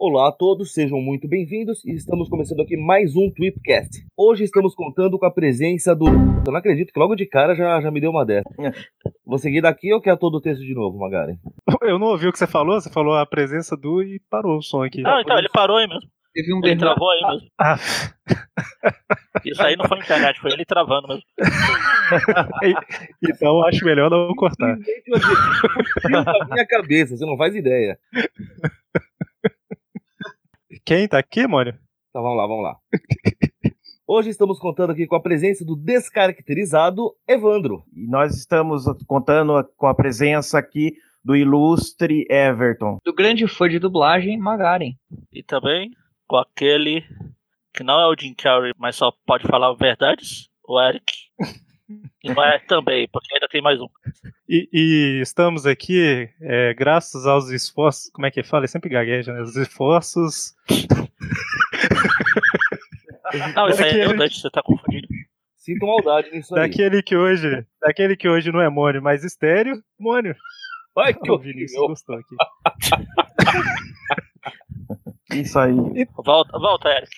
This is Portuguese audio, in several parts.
Olá a todos, sejam muito bem-vindos e estamos começando aqui mais um Tweepcast. Hoje estamos contando com a presença do. Eu não acredito que logo de cara já, já me deu uma dessa. Vou seguir daqui ou quer todo o texto de novo, Magari? Eu não ouvi o que você falou, você falou a presença do e parou o som aqui. Não, então, ele parou aí mesmo. Teve um Ele travou aí mesmo. Ah, Isso aí não foi internet, foi ele travando mesmo. então acho melhor não cortar. Fio da minha cabeça, você não faz ideia. Quem tá aqui, Mônio? Então vamos lá, vamos lá. Hoje estamos contando aqui com a presença do descaracterizado Evandro. E nós estamos contando com a presença aqui do ilustre Everton. Do grande fã de dublagem, Magaren. E também com aquele que não é o Jim Carrey, mas só pode falar verdades, o Eric. E não é também, porque ainda tem mais um. E, e estamos aqui é, graças aos esforços. Como é que fala? Ele sempre gagueja, né? Os esforços. Não, isso aí é redundante, você tá confundindo. Sinto maldade nisso aí. Daquele que hoje. Daquele que hoje não é Mônio, mas estéreo, Mônio. Ai, que O Vinícius gostou aqui. Isso aí. Volta, volta, Eric.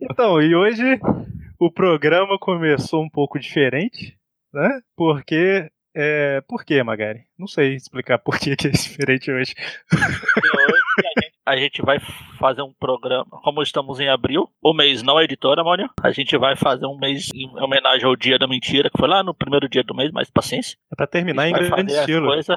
Então, e hoje o programa começou um pouco diferente, né? Porque. É, por que, Magari? Não sei explicar por que, que é diferente hoje. Hoje a gente, a gente vai fazer um programa, como estamos em abril, o mês não é editora, Mônio. A gente vai fazer um mês em homenagem ao Dia da Mentira, que foi lá no primeiro dia do mês, mas paciência. É pra terminar em grande estilo. coisa-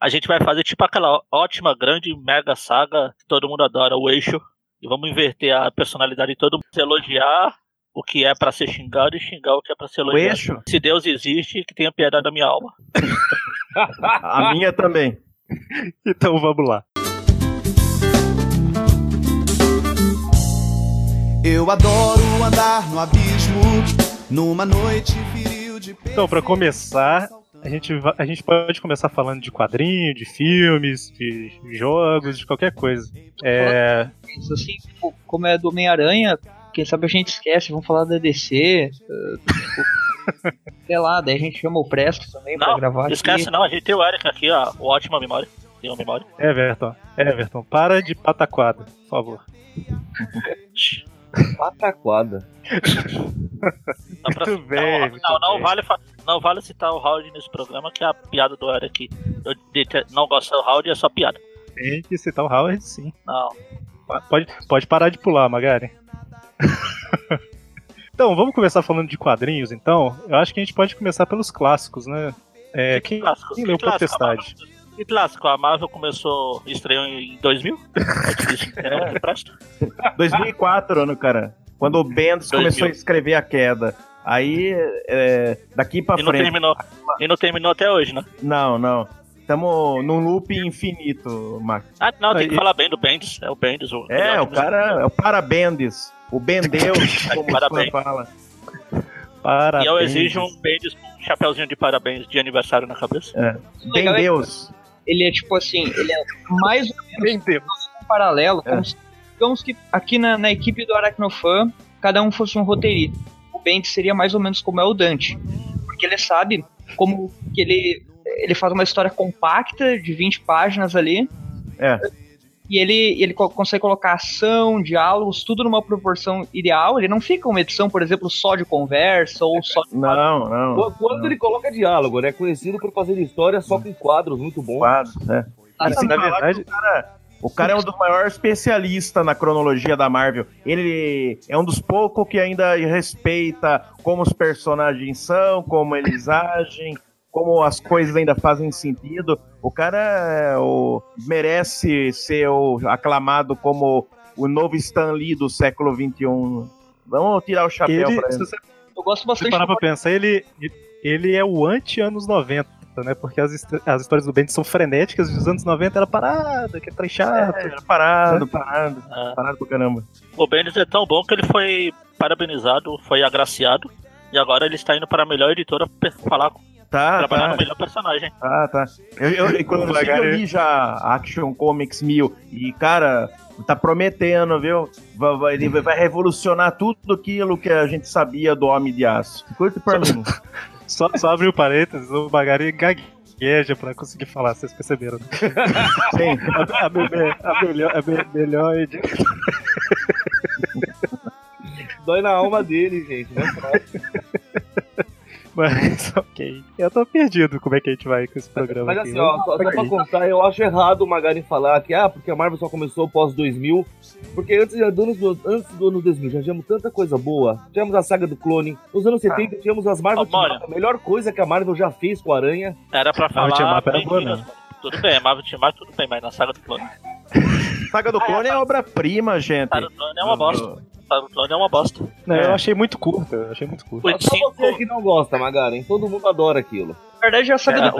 A gente vai fazer tipo aquela ótima, grande, mega saga que todo mundo adora, o eixo. E vamos inverter a personalidade de todo mundo. Elogiar o que é pra ser xingado e xingar o que é pra ser O elogiado. eixo? Se Deus existe, que tenha piedade da minha alma. A minha também. Então vamos lá. Eu adoro andar no abismo, numa noite viril de Então, pra começar, a gente, a gente pode começar falando de quadrinho, de filmes, de jogos, de qualquer coisa. É, Isso assim, tipo, como é do Homem-Aranha, quem sabe a gente esquece, vamos falar da DC. tipo, sei lá, daí a gente chama o Presto também pra Não, gravar esquece aqui. não, a gente tem o Eric aqui, ó, o ótima memória. Tem uma memória. Everton, Everton, para de pataquada, por favor. Pataquada. Não, pra- Muito bem, não, muito não, não bem. vale, não vale citar o Howard nesse programa, que é a piada do Eric. Eu dete- não gosto do Howard, é só piada. Tem que citar o Howard, sim. Não. Pode, pode parar de pular, Magari. então, vamos começar falando de quadrinhos, então. Eu acho que a gente pode começar pelos clássicos, né? É, quem, clássico? quem Que leu clássico? Potestade? E clássico, a Marvel começou, estreou em 2000? É é, que presta. 2004, ano, cara. Quando o Bendis 2000. começou a escrever a queda. Aí, é, daqui pra E não, frente. terminou, e não terminou até hoje, né? Não, não. Estamos num loop infinito, Max. Ah, não, tem que falar bem do Bendis. É o Bendis. O É, o cara é o Parabendes. O Bendeus, como Parabéns. fala. Parabéns. E eu exijo um Bendis com um chapeuzinho de parabéns de aniversário na cabeça. é Bendeus. Ele é tipo assim, ele é mais ou menos Deus. um paralelo, É. como se, digamos que aqui na, na equipe do Aracnofan, cada um fosse um roteirista. O Bendis seria mais ou menos como é o Dante. Porque ele sabe como que ele, ele faz uma história compacta de 20 páginas ali. É. E ele, ele co- consegue colocar ação, diálogos, tudo numa proporção ideal. Ele não fica uma edição, por exemplo, só de conversa ou só de Não, não. Quando- Quando ele coloca diálogo, ele é conhecido por fazer história só com quadros muito bons. quadros, né? Sem Na verdade, O cara é um dos maiores especialistas na cronologia da Marvel. Ele é um dos poucos que ainda respeita como os personagens são, como eles agem, como as coisas ainda fazem sentido. O cara é o- merece ser o- aclamado como o novo Stan Lee do século XXI. Vamos tirar o chapéu ele, pra se ele. Eu gosto se bastante parar pra pensar, ele, ele é o anti-anos 90, né? Porque as, as histórias do Bendis são frenéticas, e os anos 90 era parada, que é trem chato. É, parado, parado, Ah, parado pra caramba. o Bendis é tão bom que ele foi parabenizado, foi agraciado. E agora ele está indo para a melhor editora falar Tá, Trabalhar tá. no melhor personagem. Ah, tá. Eu, eu, inclusive, eu li já Action Comics 1000 e, cara, tá prometendo, viu? Vai, vai- ele vai revolucionar tudo aquilo que a gente sabia do Homem de Aço. Curte pra mim. Só, só abre o parênteses, o Magari gagueja pra conseguir falar, vocês perceberam. né? Sim. A, a, me- a melhor, a me- melhor edi- Dói na alma dele, gente. Né? Mas, ok. Eu tô perdido como é que a gente vai com esse programa Mas aqui. assim, ó, só, só pra contar, eu acho errado o Magari falar que, ah, porque a Marvel só começou pós 2000. Porque antes, do anos antes do ano 2000 já tínhamos tanta coisa boa. Tivemos a saga do clone. Nos anos 70 tínhamos as Marvel. Up, a melhor coisa que a Marvel já fez com a Aranha. Era pra Marvel Team falar. Up era boa, não. mano. Tudo bem, Marvel Team Up tudo bem, mas na saga do clone. Saga do Clone é obra-prima, gente. Saga do clone é uma bosta. Saga do clone é uma bosta. Não, É. eu achei muito curta, eu achei muito curta. Só você que não gosta, Magaren. Todo mundo adora aquilo. Na verdade, a saga É, do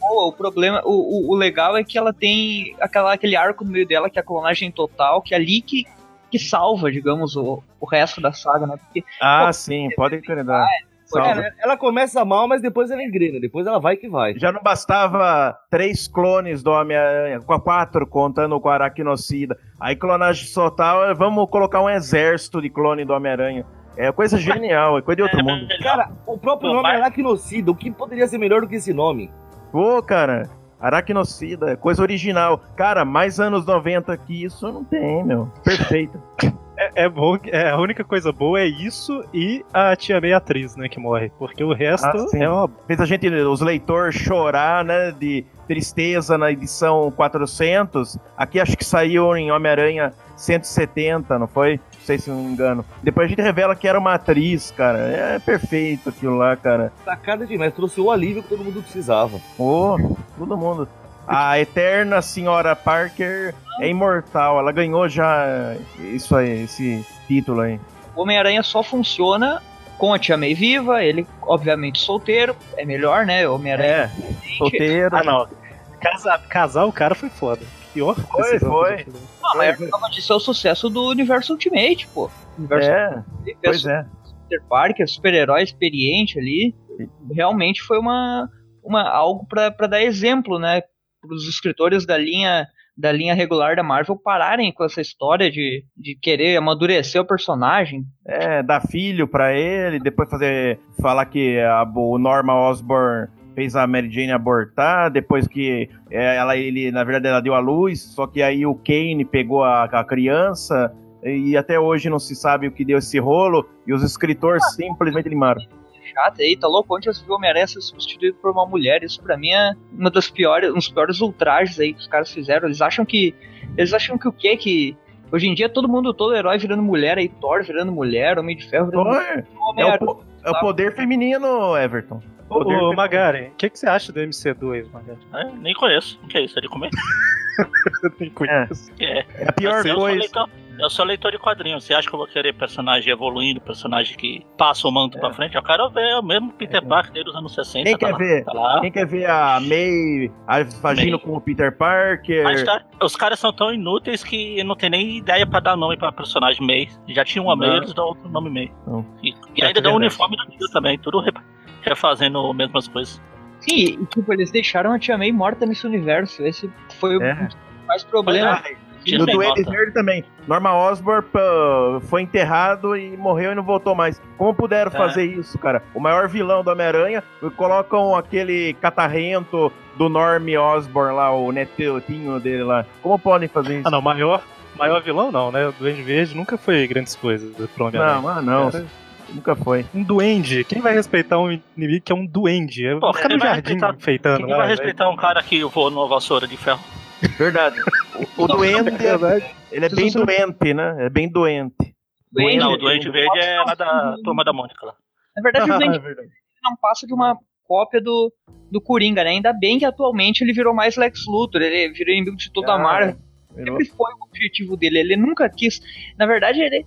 boa. O problema, o, o, o legal é que ela tem aquela, aquele arco no meio dela, que é a clonagem total, que é ali que, que salva, digamos, o, o resto da saga, né? Porque Ah, sim, pode acreditar. É, ela começa mal, mas depois ela engrena. Depois ela vai que vai. Já não bastava três clones do Homem-Aranha, com a quatro contando com a Aracnocida. Aí clonagem total, vamos colocar um exército de clone do Homem-Aranha. É coisa genial, é coisa de outro É mundo. melhor. Cara, o próprio nome é Aracnocida. O que poderia ser melhor do que esse nome? Pô, cara, Aracnocida, coisa original. Cara, mais anos 90 que isso não tem, meu. Perfeito. É, é bom, que- é, a única coisa boa é isso e a tia May atriz, né, que morre. Porque o resto Ah, é uma. Fez a gente, os leitores, chorar, né, de tristeza na edição 400. Aqui acho que saiu em Homem-Aranha 170, não foi? Não sei se não me engano. Depois a gente revela que era uma atriz, cara. É perfeito aquilo lá, cara. Sacada demais. Trouxe o alívio que todo mundo precisava. Ô, todo mundo. A eterna senhora Parker é imortal. Ela ganhou já isso aí, esse título aí. Homem-Aranha só funciona com a Tia May viva, ele, obviamente, solteiro, é melhor, né? Homem-Aranha. É, solteiro. Ah, não. Casar, casar o cara foi foda. Pior Foi, foi. Não, mas prova disso é o sucesso do universo Ultimate, pô. Universo É, pois é. Peter Parker, super-herói experiente ali, realmente foi uma, uma algo pra pra dar exemplo, né, para os escritores da linha da linha regular da Marvel pararem com essa história de, de querer amadurecer o personagem. É, dar filho pra ele, depois fazer. falar que a, o Norma Osborn fez a Mary Jane abortar, depois que é, ela, ele, na verdade, ela deu a luz, só que aí o Kane pegou a, a criança. E até hoje não se sabe o que deu esse rolo, e os escritores simplesmente limaram. Chata aí, tá louco? Onde já se viu o Homem-Aranha ser substituído por uma mulher? Isso pra mim é uma das piores, um dos piores ultrajes aí que os caras fizeram. Eles acham que. Eles acham que o quê? Que. Hoje em dia todo mundo, todo herói virando mulher aí, Thor virando mulher, Homem de Ferro virando mulher. É, é, o, po- é o poder feminino, Everton. Poder Ô, feminino. Magaren, o que, que você acha do MC2, Magaren? É, nem conheço. O que é isso? É de comer? Eu nem conheço. É. É a pior Assim, coisa. leitor, eu sou leitor de quadrinhos. Você acha que eu vou querer personagem evoluindo, personagem que passa o manto pra frente? Eu quero ver o mesmo Peter Parker desde os anos 60. Quem tá quer lá, ver? Tá lá. Quem quer ver a May agindo com o Peter Parker? Mas tá, os caras são tão inúteis que não tem nem ideia pra dar nome pra personagem May. Já tinha uma May, eles dão outro nome May. Não. E, e É ainda dão o uniforme do Tio também, tudo re- refazendo as mesmas coisas. Sim, e, tipo, eles deixaram a Tia May morta nesse universo. Esse foi o É. mais problema. Tia no Duende. Verde também. Norma Osborn foi enterrado e morreu e não voltou mais. Como puderam É. fazer isso, cara? O maior vilão do Homem-Aranha, colocam aquele catarrento do Norm Osborn lá, o netinho dele lá. Como podem fazer isso? Ah, não, maior, maior vilão não, né? O Duende Verde nunca foi grandes coisas pro Homem-Aranha. não, ah, não. Era Nunca foi. Um duende. Quem vai respeitar um inimigo que é um duende? É ficar quem no vai jardim Quem vai velho. respeitar um cara que voa numa vassoura de ferro? Verdade. O, o Duende, É ele é bem doente, né? É bem doente. Duende- Não, o Duende Verde é lá da turma da Mônica lá. Na verdade, o Duende É verdade. não passa de uma cópia do, do Coringa, né? Ainda bem que atualmente ele virou mais Lex Luthor, ele virou inimigo de toda a Ah, Marvel. Virou- Sempre foi o objetivo dele, ele nunca quis. Na verdade, ele.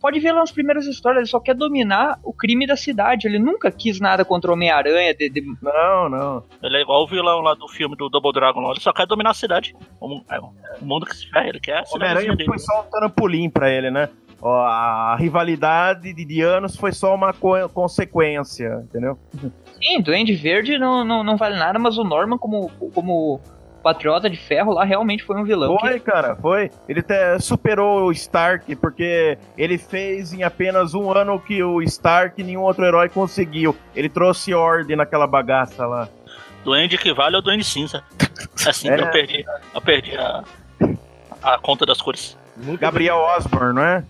Pode ver lá nas primeiras histórias, ele só quer dominar o crime da cidade. Ele nunca quis nada contra o Homem-Aranha. de- de- Não, não. Ele é igual o vilão lá do filme do Double Dragon lá. Ele só quer dominar a cidade. O, é, o mundo que se ferra, ele quer Homem-Aranha foi só um trampolim pra ele, né? ó, a rivalidade de, de anos foi só uma co- consequência, entendeu? Sim, Duende Verde não, não, não vale nada, mas o Norman, como, como patriota de ferro lá, realmente foi um vilão. Foi, cara, foi. Ele até superou o Stark, porque ele fez em apenas um ano o que o Stark nenhum outro herói conseguiu. Ele trouxe ordem naquela bagaça lá. Duende que vale é o Duende Cinza. Assim É. que eu perdi, eu perdi a, a conta das cores. Muito Gabriel Osborn, não é?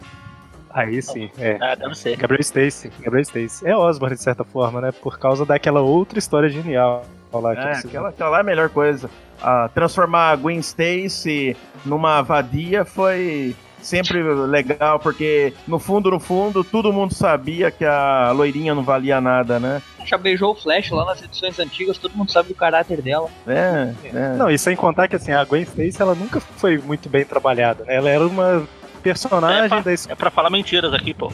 Aí sim, é. É, deve ser. Gabriel Stacy, Gabriel Stacy. É Osborne, de certa forma, né? Por causa daquela outra história genial lá que É, aquela, aquela lá é a melhor coisa. Ah, transformar a Gwen Stacy numa vadia foi sempre legal, porque no fundo, no fundo, todo mundo sabia que a loirinha não valia nada, né? Já beijou o Flash lá nas edições antigas, todo mundo sabe do caráter dela. É, é. Não, e sem contar que assim, a Gwen Stacy ela nunca foi muito bem trabalhada, né? Ela era uma personagem É, pá. da escola. É pra falar mentiras aqui, pô.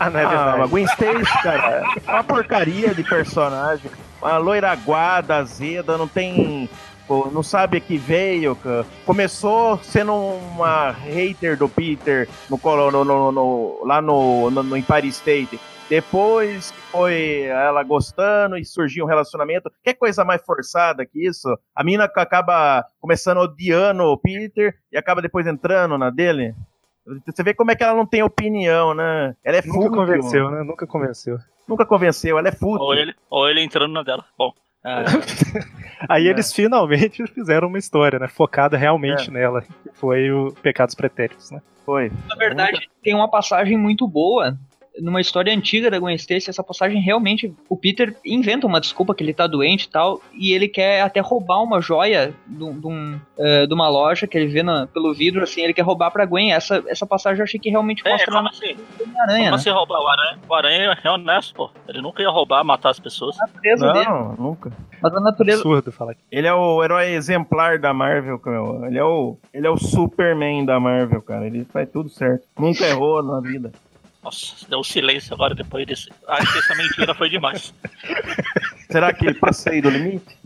Ah, não é Ah, verdade. a Gwen Stacy, cara, é uma porcaria de personagem. Uma loira aguada, azeda, não tem. Pô, não sabe a que veio. cara. Começou sendo uma hater do Peter no, no- no- no- lá no, no, no Empire State. Depois foi ela gostando e surgiu um relacionamento. Que coisa mais forçada que isso? A mina acaba começando odiando o Peter e acaba depois entrando na dele. Você vê como é que ela não tem opinião, né? Ela é Nunca fútil. convenceu, né? Nunca convenceu. Nunca convenceu, ela é fútil. Ou ele, ou ele entrando na dela. Bom. é, Aí É. eles finalmente fizeram uma história, né? Focada realmente nela. Que foi o Pecados Pretéritos, né? Foi. Na verdade, tem uma passagem muito boa numa história antiga da Gwen Stacy, essa passagem realmente, o Peter inventa uma desculpa que ele tá doente e tal, e ele quer até roubar uma joia de, um- de de uma loja que ele vê na- pelo vidro, assim, ele quer roubar pra Gwen. Essa, essa passagem eu achei que realmente É, mostra como assim? aranha, Como né? assim roubar o aranha? O aranha é honesto, pô. Ele nunca ia roubar, matar as pessoas. A natureza dele, Não, nunca. mas a natureza, Absurdo falar. Ele é o herói exemplar da Marvel, cara. Ele é o, ele é o Superman da Marvel, cara. Ele faz tudo certo. Nunca errou na vida. Nossa, deu um silêncio agora depois desse. Acho que essa mentira foi demais. Será que passei do limite?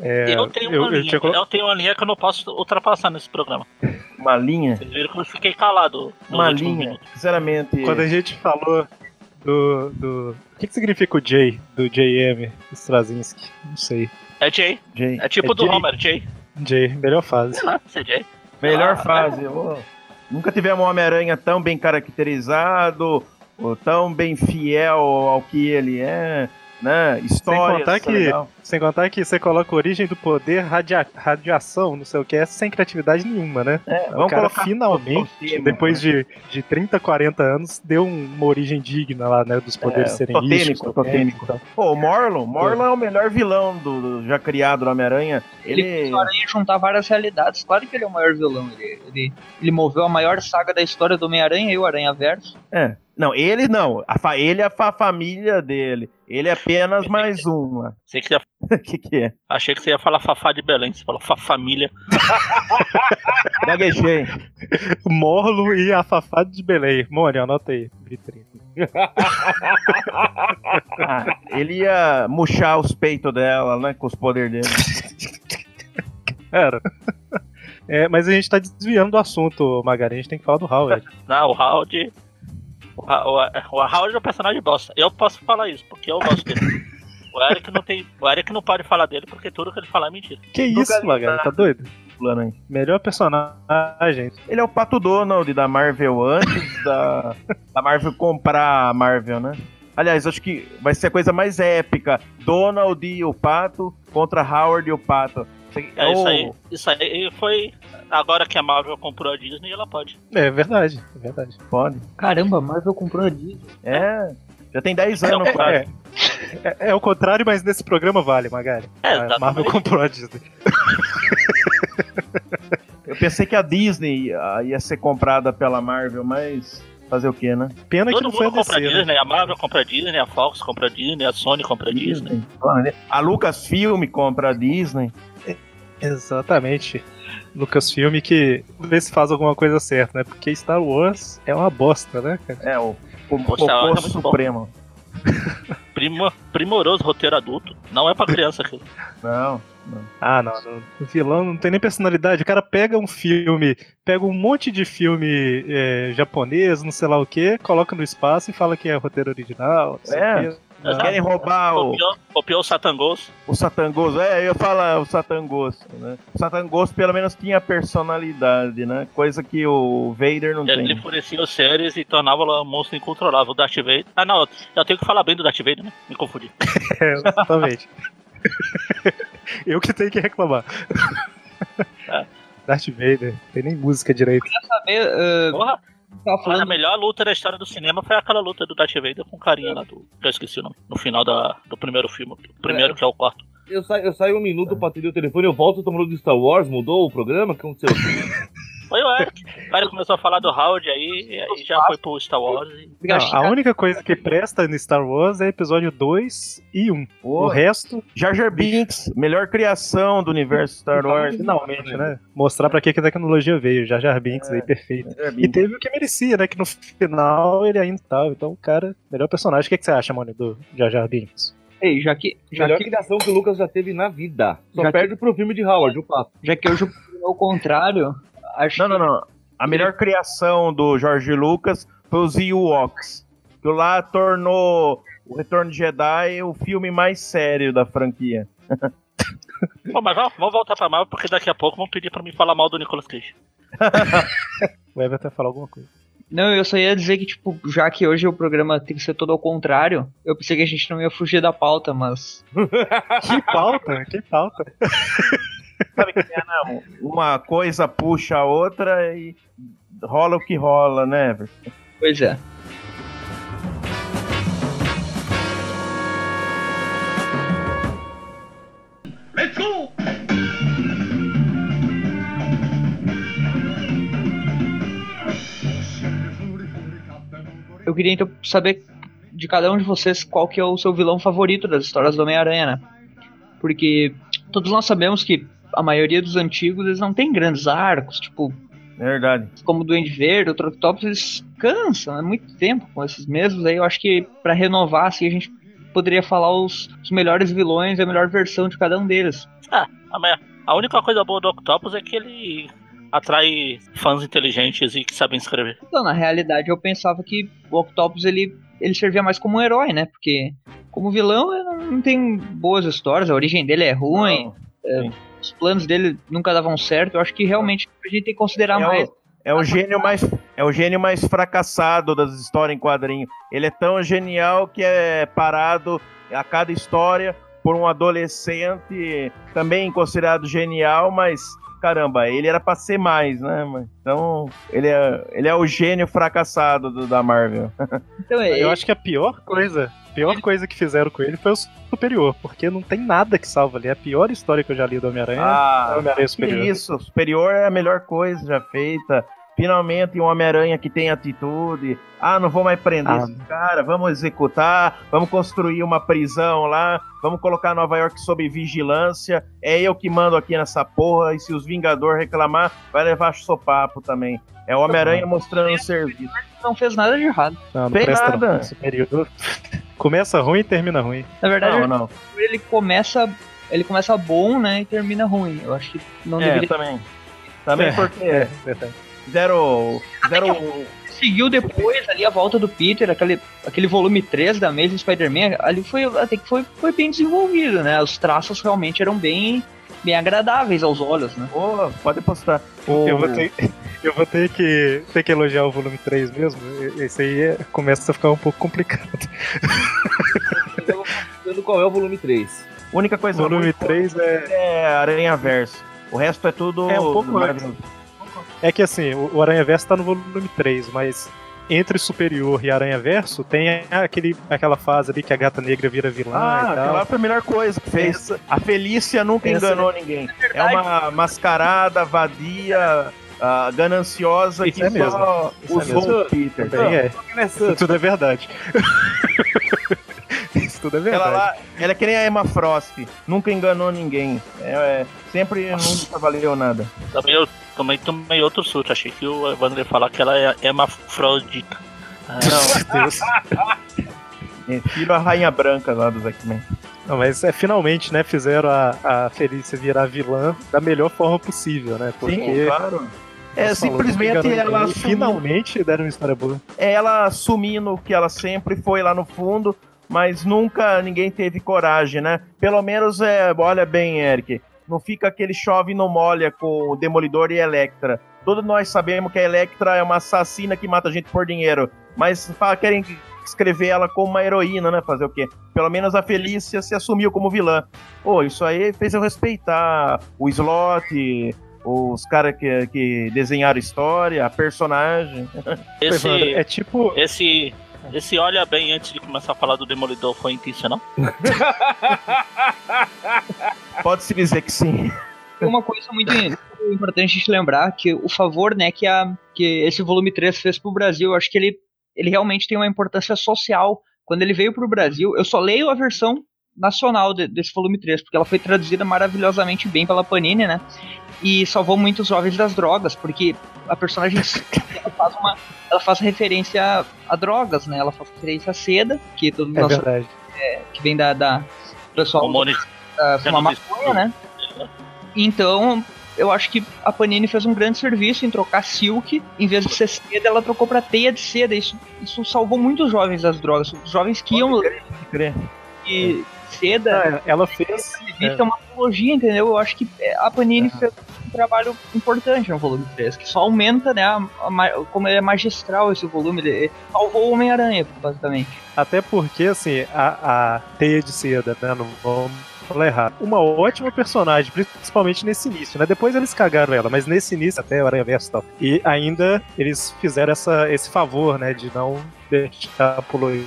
É, eu, tenho eu- uma eu linha, tinha eu tenho uma linha que eu não posso ultrapassar nesse programa. Uma linha? Vocês viram que eu fiquei calado. Uma linha. minutos. Sinceramente. Quando a gente falou do. do... O que, que significa o J do JM Straczynski? Não sei. É Jay. Jay, É tipo É do Jay. Homer, Jay. J, melhor fase. Ah, você é Jay. Melhor Ah, fase. ô. Nunca tivemos um Homem-Aranha tão bem caracterizado, ou tão bem fiel ao que ele é, né? História. contar que- Sem contar que você coloca origem do poder, radia... radiação, não sei o que, é sem criatividade nenhuma, né? É, o cara finalmente, tema, depois de, de 30, 40 anos, deu um- uma origem digna lá, né? Dos poderes É, serem totêmico, místicos, totêmico. então. Pô, o Morlon, Morlon é o melhor vilão do, do já criado do Homem-Aranha. ele Ele. fez o Aranha juntar várias realidades. Claro que ele é o maior vilão. Ele, ele, ele moveu a maior saga da história do Homem-Aranha e o Aranha Verso. É. Não, ele não. A fa- ele é a fa- família dele. Ele é apenas mais uma. Sei que você ia- O que, que é? Achei que você ia falar Fafá de Belém. Você falou Fá Família. Gaguejei. Morlo e a Fafá de Belém. Mônio, anota aí. Vitrine. Ah, ele ia murchar os peitos dela, né? Com os poderes dele. Era. É, mas a gente tá desviando do assunto, Magari. A gente tem que falar do Howard. Não, o Howard. O, o, o Howard é um personagem bosta. Eu posso falar isso, porque eu gosto dele. O Eric não tem. O Eric não pode falar dele porque tudo que ele falar é mentira. Que Nunca isso, Magari? nada. Tá doido? Melhor personagem. Ele é o Pato Donald da Marvel antes da, da Marvel comprar a Marvel, né? Aliás, acho que vai ser a coisa mais épica. Donald e o Pato contra Howard e o Pato. É isso aí. Isso aí foi. Agora que a Marvel comprou a Disney, ela pode. É verdade, é verdade. Pode. Caramba, Marvel comprou a Disney. É. Já tem 10 anos, É, quase. é, é, é o contrário, mas nesse programa vale, Magari. É, a. Marvel comprou a Disney. Eu pensei que a Disney ia, ia ser comprada pela Marvel, mas fazer o quê, né? Pena que Todo não foi a mundo compra a DC, né? Disney, a Marvel compra a Disney, a Fox compra a Disney, a Sony compra a Disney. A Lucasfilm compra a Disney. Exatamente. Lucasfilm que vê se faz alguma coisa certa, né? Porque Star Wars é uma bosta, né, cara? É, o, o, Poxa, o é bom. Supremo. Primo, primoroso roteiro adulto. Não é pra criança aquilo. Não. Ah, não, não. O vilão não tem nem personalidade. O cara pega um filme, pega um monte de filme é, japonês, não sei lá o que, coloca no espaço e fala que é roteiro original. É. o quê. Eles querem roubar o, Copiou, copiou o Satangos. o Satangoso. É, eu ia falar o Satangoso, né? O Satangoso pelo menos tinha personalidade, né? Coisa que o Vader não Ele tem. enfurecia os seres e tornava o monstro incontrolável. O Darth Vader. Ah, não, eu tenho que falar bem do Darth Vader, né? Me confundi. É, exatamente. eu que tenho que reclamar. É. Darth Vader, tem nem música direito. Saber, ah, Porra, tava mas a falando melhor luta da história do cinema foi aquela luta do Darth Vader com o carinha lá do. que Eu esqueci o nome. No final da, do primeiro filme. Primeiro, que é o quarto. Eu saio, eu saio um minuto pra atender o telefone, eu volto, tô falando do Star Wars, mudou o programa? O que aconteceu? Foi o Eric. O Eric começou a falar do Howard aí, e aí já foi pro Star Wars. E... Não, a única coisa que presta no Star Wars é episódio 2 e 1. O resto, Jar Jar Binks, melhor criação do universo Star Wars. finalmente, né? Mostrar pra que que a tecnologia veio. Jar Jar Binks aí, perfeito. E teve o que merecia, né? Que no final ele ainda tava. Então, o cara, melhor personagem. O que, que você acha, mano, do Jar Jar Binks? Ei, já que, já Melhor que, criação que o Lucas já teve na vida. Só Já que- perde pro filme de Howard, o papo. já que hoje é o contrário, acho Não, não, não. A melhor criação do George Lucas foi os Ewoks. Que lá tornou o Retorno de Jedi o filme mais sério da franquia. Bom, mas vamos, vamos voltar pra Marvel, porque daqui a pouco vão pedir pra mim falar mal do Nicolas Cage. O Everton falar alguma coisa. Não, eu só ia dizer que, tipo, já que hoje o programa tem que ser todo ao contrário, eu pensei que a gente não ia fugir da pauta, mas. Que pauta, que pauta. Sabe que é, não? Uma coisa puxa a outra e rola o que rola, né, Everton? Pois é. Eu queria então saber de cada um de vocês qual que é o seu vilão favorito das histórias do Homem-Aranha, né? Porque todos nós sabemos que a maioria dos antigos eles não tem grandes arcos, tipo, Verdade. como o Duende Verde, o Troctopus, eles cansam, é muito tempo com esses mesmos. Aí eu acho que pra renovar, assim, a gente poderia falar os, os melhores vilões, a melhor versão de cada um deles. A, me- a única coisa boa do Octopus é que ele atrai fãs inteligentes e que sabem escrever. Então, na realidade, eu pensava que o Octopus ele, ele servia mais como um herói, né? Porque como vilão ele não tem boas histórias, a origem dele é ruim, Não. Os planos dele nunca davam certo. Eu acho que realmente a gente tem que considerar É mais. o, é o gênio mais é o gênio mais fracassado das histórias em quadrinho. Ele é tão genial que é parado a cada história por um adolescente também considerado genial, mas caramba, ele era pra ser mais, né? mano? Então, ele é, ele é o gênio fracassado do- da Marvel. Então, é, Eu acho que a pior coisa, a pior coisa que fizeram com ele foi o superior, porque não tem nada que salva ali. É a pior história que eu já li do Homem-Aranha. é o Ah, Homem-Aranha que Superior. isso, superior é a melhor coisa já feita. Finalmente um Homem-Aranha que tem atitude. Ah, não vou mais prender Ah. esse cara, vamos executar, vamos construir uma prisão lá, vamos colocar Nova York sob vigilância. É eu que mando aqui nessa porra, e se os Vingadores reclamar, vai levar sopapo também. É o Homem-Aranha mostrando o serviço. não fez nada de errado. Não, não nada. não. Superior. Começa ruim e termina ruim. Na verdade, Não, não. ele começa. Ele começa bom, né? E termina ruim. Eu acho que não É, deveria também. Também É. porque É, verdade. fizeram. fizeram seguiu depois ali a volta do Peter, aquele, aquele volume 3 da Amazing Spider-Man, ali foi até que foi, foi bem desenvolvido, né? Os traços realmente eram bem, bem agradáveis aos olhos, né? Pô, pode postar. Eu O- vou ter, eu vou ter que, ter que elogiar o volume 3 mesmo. Esse aí é- começa a ficar um pouco complicado. Eu vou perguntando qual é o volume 3. A única coisa O volume ruim 3 é, é Aranha Verso. O resto é tudo. É, um pouco maravilhoso. É que assim, o, Aranha Verso tá no volume 3, mas entre Superior e Aranha Verso tem aquele, aquela fase ali que a gata negra vira vilã Ah, aquela foi a melhor coisa que fez. A Felícia nunca Essa- enganou ninguém. É uma mascarada, vadia, ah, gananciosa Isso que é mesmo. só é usou mesmo. o Peter. Também é. Quem é santo? Tudo é verdade. Ela, lá, ela é que nem a Emma Frost, nunca enganou ninguém. É, é, sempre nunca valeu nada. Também eu também tomei outro susto. Achei que o Evandro ia falar que ela é hermafrodita. Ah, Meu Deus. É, filho a Rainha Branca lá dos X-Men. Não, mas é finalmente, né, fizeram a, a Felícia virar vilã da melhor forma possível, né? Porque Sim, claro. É, simplesmente ela assumiu- finalmente deram uma história boa. é ela assumindo o que ela sempre foi lá no fundo, mas nunca ninguém teve coragem, né? Pelo menos, é, olha bem, Eric, não fica aquele chove e não molha com o Demolidor e a Electra. Todos nós sabemos que a Electra é uma assassina que mata gente por dinheiro, mas fa- querem escrever ela como uma heroína, né? Fazer o quê? Pelo menos a Felícia se assumiu como vilã. Pô, isso aí fez eu respeitar o Slot, os caras que, que desenharam história, a personagem. Esse, é tipo. esse, esse olha bem antes de começar a falar do Demolidor foi intencional? Pode-se dizer que sim. Tem uma coisa muito importante a gente lembrar, que o favor, né, que, a, que esse volume 3 fez pro Brasil, eu acho que ele, ele realmente tem uma importância social. Quando ele veio pro Brasil, eu só leio a versão nacional de- desse volume 3, porque ela foi traduzida maravilhosamente bem pela Panini, né? E salvou muitos jovens das drogas, porque a personagem ela faz, uma, ela faz referência a, a drogas, né? Ela faz referência a seda, que todo É mundo verdade. que vem da, da pessoal uh, disse maconha, né? Então, eu acho que a Panini fez um grande serviço em trocar silk, em vez de ser seda, ela trocou pra teia de seda. Isso, isso salvou muitos jovens das drogas. Os jovens que iam crer. de seda, Ah, ela fez. revista é uma trilogia, entendeu? Eu acho que a Panini fez um trabalho importante no volume 3, que só aumenta, né, a- a como ele é magistral esse volume, ele salvou o Homem-Aranha, basicamente. Até porque, assim, a, a teia de seda, né? Não vamos falar errado. Uma ótima personagem, principalmente nesse início, né? Depois eles cagaram ela, mas nesse início, até o Aranha Verso e tal. E ainda eles fizeram essa, esse favor, né? De não deixar apologia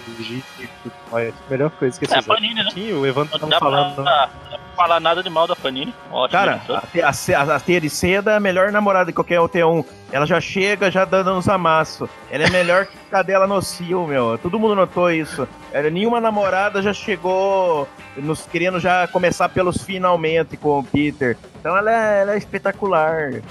e tudo mais. Melhor coisa que eles É, a fizeram. Panini, né? Sim, o Evandro Não tava falando. pra, pra falar nada de mal da Panini. Ótimo. Cara, editor. a, a, a- teia de seda é a melhor namorada de qualquer OT1. Ela já chega já dando uns amassos. Ela é melhor que cadela nocil, meu. Todo mundo notou isso. Era, nenhuma namorada já chegou nos querendo já começar pelos finalmente com o Peter. Então ela é, ela é espetacular.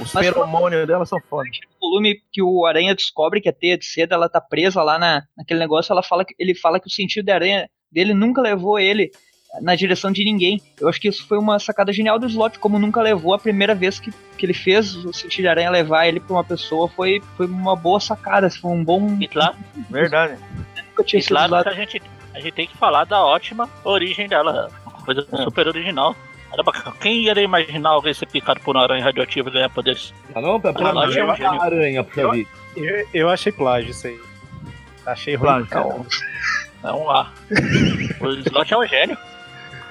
Os Mas- feromônios dela são foda. O volume que o Aranha descobre que a teia de seda ela tá presa lá na, naquele negócio, ela fala que, ele fala que o sentido da aranha dele nunca levou ele na direção de ninguém. Eu acho que isso foi uma sacada genial do Slot, como nunca levou a primeira vez que, que ele fez o sentido aranha levar ele pra uma pessoa, foi, foi uma boa sacada, foi um bom. E claro, Verdade. Nunca tinha e claro a gente, a gente tem que falar da ótima origem dela. Uma coisa É. super original. Caramba, quem iria imaginar alguém ser picado por uma aranha radioativa e ganhar poderes? Ah, não, pra, pra Ah, mim é um aranha, vida. Eu, eu achei plágio isso aí. Achei ruim. Plágio. É um A. o Slot é um gênio.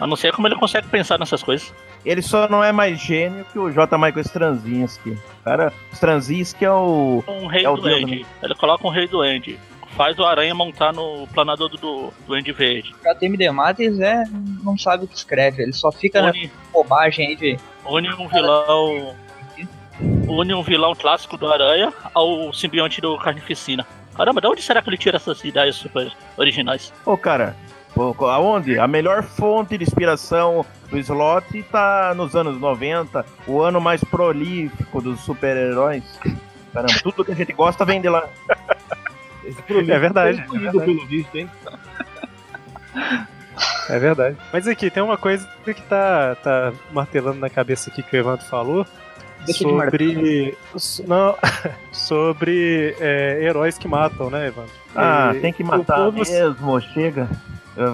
Eu não sei como ele consegue pensar nessas coisas. Ele só não é mais gênio que o J. Michael Straczynski. O Cara, Straczynski é o. Um rei É o End. Ele coloca um rei do End. Faz o aranha montar no planador do, do End Verde. O ATM Matis é, não sabe o que escreve, ele só fica na Une, bobagem aí de. une um vilão. Une um vilão clássico do Aranha ao simbionte do Carnificina. Caramba, de onde será que ele tira essas ideias super originais? Ô, cara, aonde? A melhor fonte de inspiração do Slot tá nos anos 90, o ano mais prolífico dos super-heróis. Caramba, tudo que a gente gosta vem de lá. É verdade, é escolhido verdade. pelo visto, hein? É verdade. Mas aqui, tem uma coisa que tá, tá martelando na cabeça aqui que o Evandro falou. Deixa de sobre. so- Não, sobre é, heróis que matam, né, Evandro? Ah, E tem que matar povo- mesmo, chega.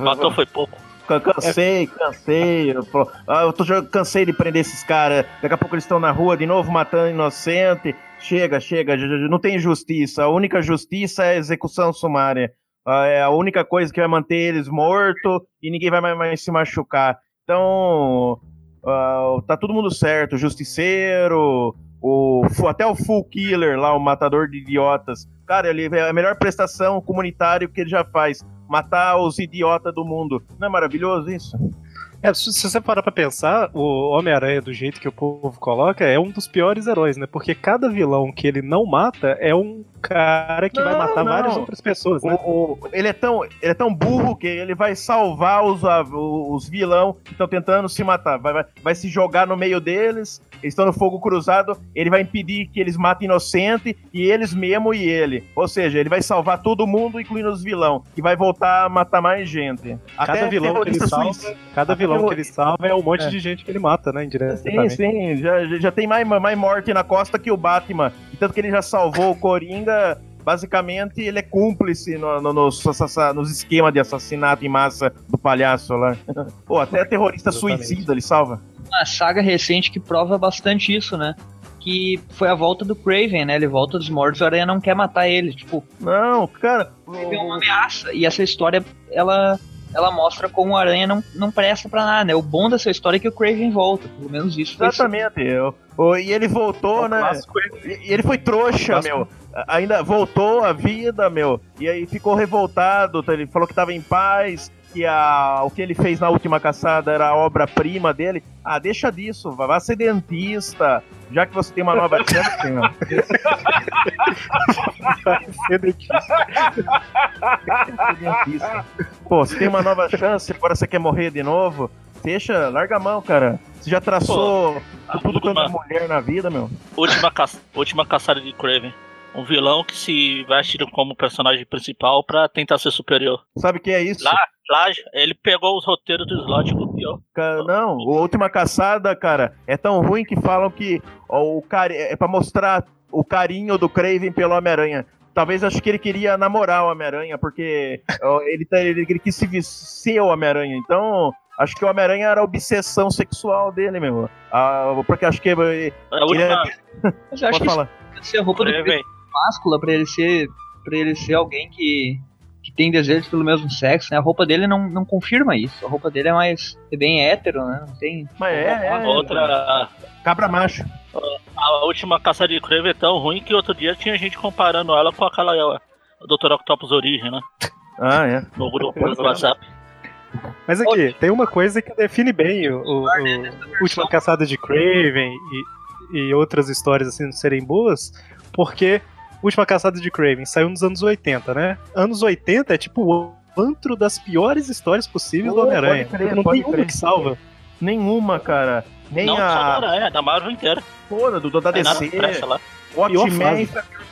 Matou foi pouco. Can- Cansei, cansei. Eu, ah, eu tô, cansei de prender esses caras. Daqui a pouco eles estão na rua de novo matando inocente. Chega, chega, não tem justiça. A única justiça é a execução sumária. É a única coisa que vai manter eles mortos e ninguém vai mais, mais se machucar. Então, ah, tá todo mundo certo. O justiceiro, o, até o Full Killer lá, o matador de idiotas. Cara, ele é a melhor prestação comunitária que ele já faz matar os idiotas do mundo. Não é maravilhoso isso? É, se, você parar pra pensar, o Homem-Aranha, do jeito que o povo coloca, é um dos piores heróis, né? Porque cada vilão que ele não mata é um cara que vai Não, matar não. várias outras pessoas, né? O- o- ele, é tão, ele é tão burro que ele vai salvar os, a- os vilão que estão tentando se matar. Vai, vai, vai se jogar no meio deles, eles estão no fogo cruzado, ele vai impedir que eles matem inocente, e eles mesmo e ele. Ou seja, ele vai salvar todo mundo, incluindo os vilão, que vai voltar a matar mais gente. Cada vilão que ele salva, cada Até vilão que ele salva é um monte É. de gente que ele mata, né? Sim, Indiretamente. sim, já, já- já tem mais, mais morte na costa que o Batman. E Tanto que ele já salvou o Coringa. Basicamente, ele é cúmplice no- no- nos, assa- nos esquemas de assassinato em massa do palhaço lá. Pô, até terrorista Exatamente. suicida ele salva. Uma saga recente que prova bastante isso, né? Que foi a volta do Craven, né? Ele volta dos mortos e o Aranha não quer matar ele. Tipo, Não, cara. ele é uma ameaça. E essa história, ela, ela mostra como o Aranha não, não presta pra nada, né? O bom dessa história é que o Craven volta. Pelo menos isso Exatamente. eu- o- e ele voltou, né? E e ele foi trouxa, Clássico. meu. A- Ainda voltou à vida, meu. E aí ficou revoltado. tá? Ele falou que tava em paz. Que a, o que ele fez na última caçada era a obra-prima dele. Ah, deixa disso, vá vá ser dentista. Já que você tem uma nova chance, meu. dentista. Pô, você tem uma nova chance, agora você quer morrer de novo? Deixa, larga a mão, cara. Você já traçou A tudo quanto é mulher na vida, meu. última, ca- última caçada de Craven. Um vilão que se veste como personagem principal pra tentar ser superior. Sabe o que é isso? Lá, lá ele pegou os roteiros do slot copiou. Não, a última caçada, cara, é tão ruim que falam que ó, o cari... é pra mostrar o carinho do Craven pelo Homem-Aranha. Talvez acho que ele queria namorar o Homem-Aranha, porque ele, tá- ele, ele quis se ser o Homem-Aranha. Então, acho que o Homem-Aranha era a obsessão sexual dele, meu. Ah, porque acho que. ele- A última, Mas eu acho Pode que falar. ser a roupa do Craven, máscula pra ele ser para ele ser alguém que tem desejos pelo mesmo sexo, né? A roupa dele não, não confirma isso. A roupa dele é mais é bem hétero, né? Não tem Mas é, é, outra, cabra macho. a última caçada de Craven é tão ruim que outro dia tinha gente comparando ela com aquela ó, Dr. Octopus Origem, né? Ah, é. No grupo do WhatsApp. Mas aqui, tem uma coisa que define bem o, o- o Última Caçada de Craven e, e outras histórias assim não serem boas, porque Última Caçada de Craven saiu nos anos 80, né? Anos 80 é tipo o antro das piores histórias possíveis do Homem-Aranha. Não pode tem uma que salva. Nenhuma, cara. Nem Não só da a. Aranha, é da Marvel inteira. Porra, do, do da DC. Watchmen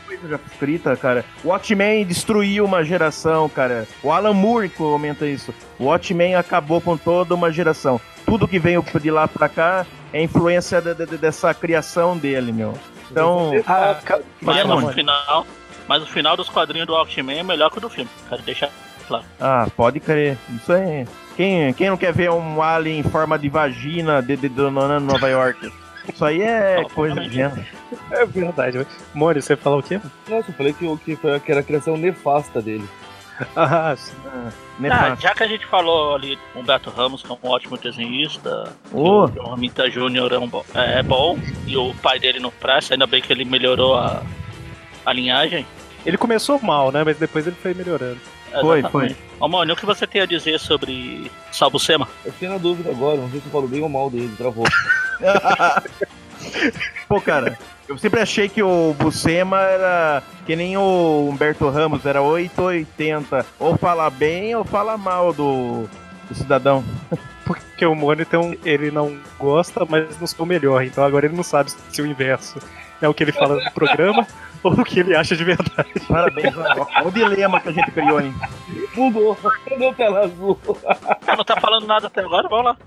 coisa já escrita, cara. Watchmen destruiu uma geração, cara. O Alan Moore comenta isso. O Watchmen acabou com toda uma geração. Tudo que veio de lá pra cá é influência de- de- dessa criação dele, meu. Então, Ah, ca- Mas é, no mano. final, mas o final dos quadrinhos do Watchmen é melhor que o do filme. Quero deixar claro. ah, pode crer. Isso aí. Quem, quem não quer ver um alien em forma de vagina de, de, dona Nova York? Isso aí é Não, coisa de gênero. é verdade. Mônio, você falou o quê? Nossa, eu falei que, o- que, foi, que era a criação nefasta dele. Ah, sim. Ah, já que a gente falou ali, Humberto Ramos, que é um ótimo desenhista, Ô. o Romita Júnior é, um bo- é bom, e o pai dele não presta, ainda bem que ele melhorou a, a linhagem. Ele começou mal, né? Mas depois ele foi melhorando. Foi, Exatamente. Ô, Mônio, o que você tem a dizer sobre Salbucema? Eu fiquei na dúvida agora, não sei se eu falo bem ou mal dele, travou. Pô, cara, eu sempre achei que o Bucema era que nem o Humberto Ramos, era 880. Ou fala bem ou fala mal do, do cidadão. Porque o um- ele não gosta, mas não sou o melhor. Então agora ele não sabe se o inverso é o que ele fala no programa ou o que ele acha de verdade. Parabéns, mano. Olha o dilema que a gente criou, hein? Mudou, cadê o tela azul? Ah, não tá falando nada até agora, vamos lá.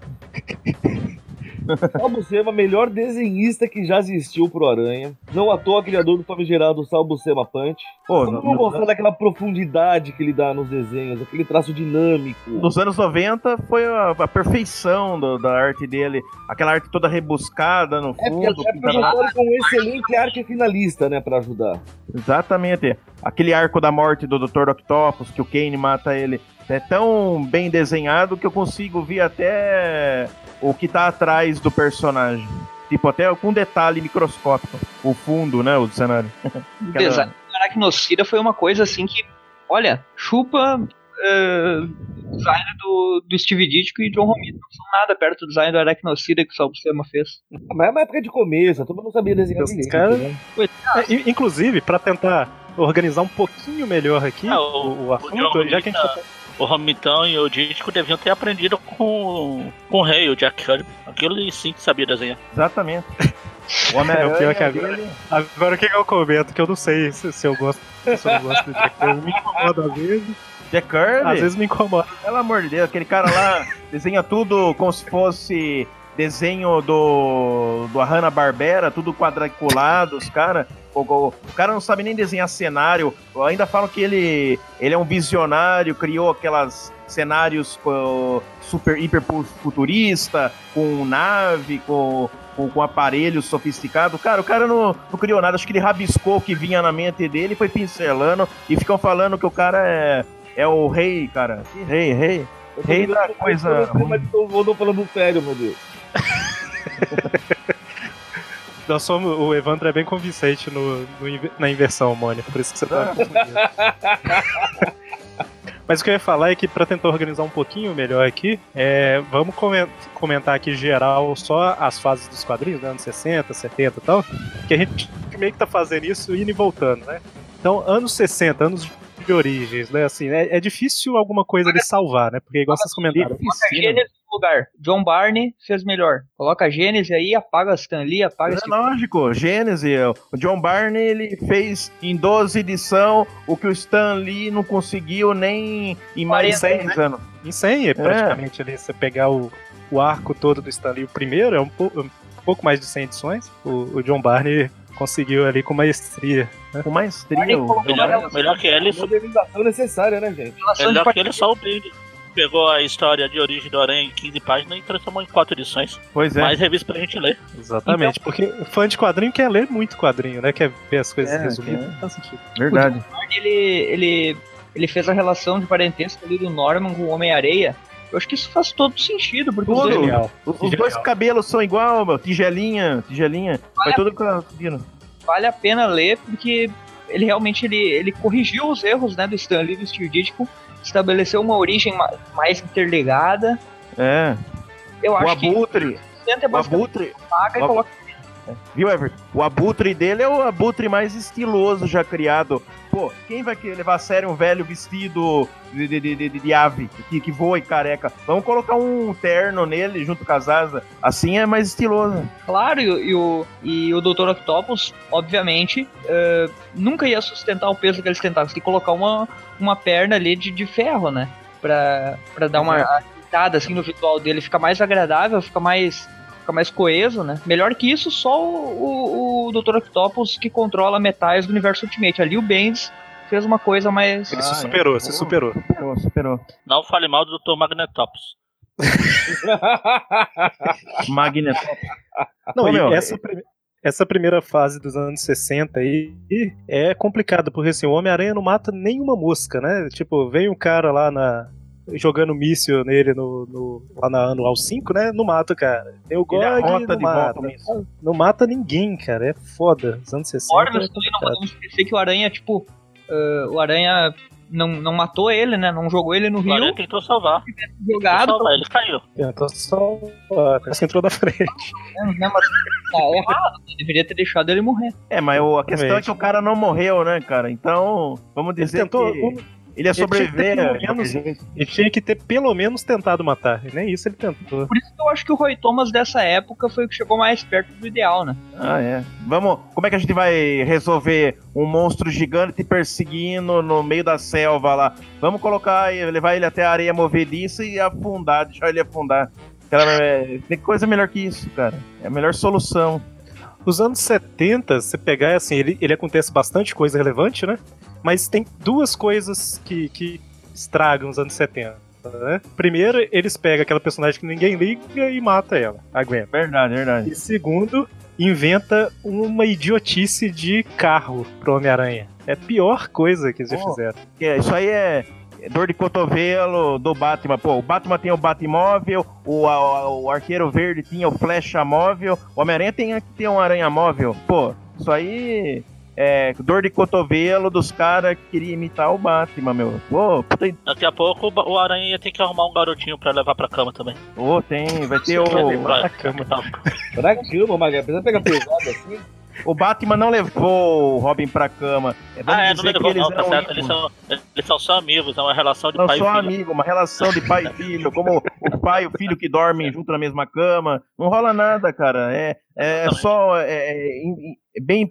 Sal Buscema, melhor desenhista que já existiu pro Aranha. Não à toa, criador do famigerado Sal Buscema Punch. Pô, Não no- gostar daquela profundidade que ele dá nos desenhos, aquele traço dinâmico. nos anos 90 foi a, a perfeição do- da arte dele. Aquela arte toda rebuscada no É porque fundo. é pintada- projetório com um excelente arte finalista, né, pra ajudar. Exatamente. Aquele arco da morte do Dr. Octopus, que o Kane mata ele, é tão bem desenhado que eu consigo ver até o que tá atrás do personagem. Tipo, até com detalhe microscópico. O fundo, né, o cenário. O design do Aracnocida foi uma coisa assim que, olha, chupa. eh, design do, do Steve Ditko e John Romita não são nada perto do design do Aracnocida que o Salbucema fez. Mas é uma época de começo, todo mundo não sabia desenhar direito, caras- né? É, in- inclusive, pra tentar organizar um pouquinho melhor aqui Ah, o, o- o assunto, John já que a gente tá O Ramitão e o Dítico deviam ter aprendido com, com o rei, o Jack Kirby. Aquilo ele sim que sabia desenhar. Exatamente. O É, Homem-Aranha o pior que agora- dele- Agora o que, que eu comento? Que eu não sei se, se eu gosto se eu não gosto do Jack Kirby. Me incomoda às vezes, Jack Kirby, às vezes me incomoda. pelo amor de Deus, aquele cara lá desenha tudo como se fosse desenho do, do Hanna-Barbera, tudo quadriculado, os caras... O, cara não sabe nem desenhar cenário. Ainda falam que ele, ele é um visionário, criou aquelas cenários co- super hiper futurista, com nave, com, com, com aparelho sofisticado. Cara, o cara não, não criou nada. Acho que ele rabiscou o que vinha na mente dele, foi pincelando e ficam falando que o cara é, é o rei, cara. Que rei, rei. Rei da que coisa eu tô falando sério, meu Deus. Nós somos, o Evandro é bem convincente no, no na inversão, Mônica, por isso que você tá confundindo. Mas o que eu ia falar é que pra tentar organizar um pouquinho melhor aqui, é, vamos comen- comentar aqui geral só as fases dos quadrinhos, né, anos 60, 70 e tal, que a gente meio que tá fazendo isso indo e voltando, né? Então, anos 60, anos de origens, né, assim, é, é difícil alguma coisa de salvar, né, porque igual vocês comentaram, Coloca a Gênesis no lugar. John Barney fez melhor. Coloca a Gênesis aí, apaga a Stan Lee, apaga É lógico, Gênesis, o John Barney ele fez em 12 edição o que o Stan Lee não conseguiu nem em mais de 40, 6 anos. em 100 é praticamente ali, você pegar o, o arco todo do Stanley, o primeiro é um, pou- um pouco mais de 100 edições, o, o John Barney conseguiu ali com maestria. Com maestria. O melhor Melhor que ele, Modernização necessária, né, gente? melhor que ele só o Brinde. Pegou a história de origem do Aranha em 15 páginas e transformou em 4 edições. Pois é. Mais revista pra gente ler. Exatamente, porque o fã de quadrinho quer ler muito quadrinho, né? Quer ver as coisas É, resumidas. Não faz sentido. Verdade. ele, ele, ele fez a relação de parentesco ali do Norman com o Homem-Areia. Eu acho que isso faz todo sentido, porque os Tudo. dois. Os, os Genial. dois cabelos são igual, meu. Tigelinha, tigelinha. Vai tudo conseguindo. Vale a pena ler, porque ele realmente ele, ele corrigiu os erros né, do Stan Lee e do Steve Ditko, estabeleceu uma origem ma- mais interligada. É. Eu O acho que abutre. tenta O basicamente abutre. paga e o- coloca Viu, Everton? O abutre dele é o abutre mais estiloso já criado. Pô, quem vai levar a sério um velho vestido de, de, de, de- de ave que, que voa e careca? Vamos colocar um terno nele junto com as asas. Assim é mais estiloso. Claro, e, o- e o, e o Dr. Octopus, obviamente, eh, nunca ia sustentar o peso que eles tentavam. Você tem que colocar uma, uma perna ali de, de ferro, né? Pra, pra dar uma ajeitada assim no visual dele, fica mais agradável, fica mais, fica mais coeso, né? Melhor que isso, só o, o, o Dr. Octopus que controla metais do universo Ultimate. Ali o Bendis fez uma coisa mais. Ele Ah, se é. superou, se Pô. superou. Superou, superou. Não fale mal do Dr. Magnetopus. Magneto. Não, Ô, e meu, essa, prime- essa primeira fase dos anos 60 aí é complicada, porque assim, o Homem-Aranha não mata nenhuma mosca, né? Tipo, vem um cara lá na. Jogando míssil nele no, no- lá na anual 5, né? Não mata o cara. Tem o Ele God, não de mata. volta mesmo. Não mata ninguém, cara. É foda. Os anos 60. Morbius é também não podemos esquecer que o Aranha, tipo, eh, o Aranha não, não matou ele, né? Não jogou ele no O Aranha rio, tentou salvar. Tentou jogado, salvar, ele caiu. Tentou só. Parece que entrou da frente. menos, né? Mas tá errado, né? deveria ter deixado ele morrer. É, mas o- a questão é que o cara não morreu, né, cara? Então, vamos Ele dizer tentou. que um- ele ia tinha que ter sobreviver. pelo de qualquer menos-. Ele tinha que ter pelo menos tentado matar. E nem isso ele tentou. Por isso que eu acho que o Roy Thomas dessa época foi o que chegou mais perto do ideal, né? Ah, é. Vamos. Como é que a gente vai resolver um monstro gigante te perseguindo no meio da selva lá? Vamos colocar, e levar ele até a areia movediça e afundar, deixar ele afundar. Cara, é, tem coisa melhor que isso, cara. É a melhor solução. Os anos 70, você pegar, assim, ele, ele acontece bastante coisa relevante, né? Mas tem duas coisas que, que estragam os anos 70. Né? Primeiro, eles pegam aquela personagem que ninguém liga e mata ela, a Gwen. Verdade, verdade. E segundo, inventa uma idiotice de carro pro Homem-Aranha. É a pior coisa que eles já Oh. fizeram. É, Isso aí é é dor de cotovelo do Batman. Pô, o Batman tem o Batmóvel, o, a- o Arqueiro Verde tinha o Flecha Móvel, o Homem-Aranha tem que ter um Aranha Móvel. Pô, isso aí é dor de cotovelo dos caras que queriam imitar o Batman, meu. Pô, puta, Daqui a pouco o Aranha ia ter que arrumar um garotinho pra levar pra cama também. ô, tem, vai ter o. Pra- cama. Pra cama, Maga. Precisa pegar pesado assim. O Batman não levou o Robin pra cama. É, Ah, é, não dizer que levou eles não, tá certo. Eles são, eles são só amigos, é uma relação de Não pai só e filho. amigo, uma relação de pai e filho, como o pai e o filho que dormem junto na mesma cama. Não rola nada, cara. É, é Exatamente. só é, é, in- é bem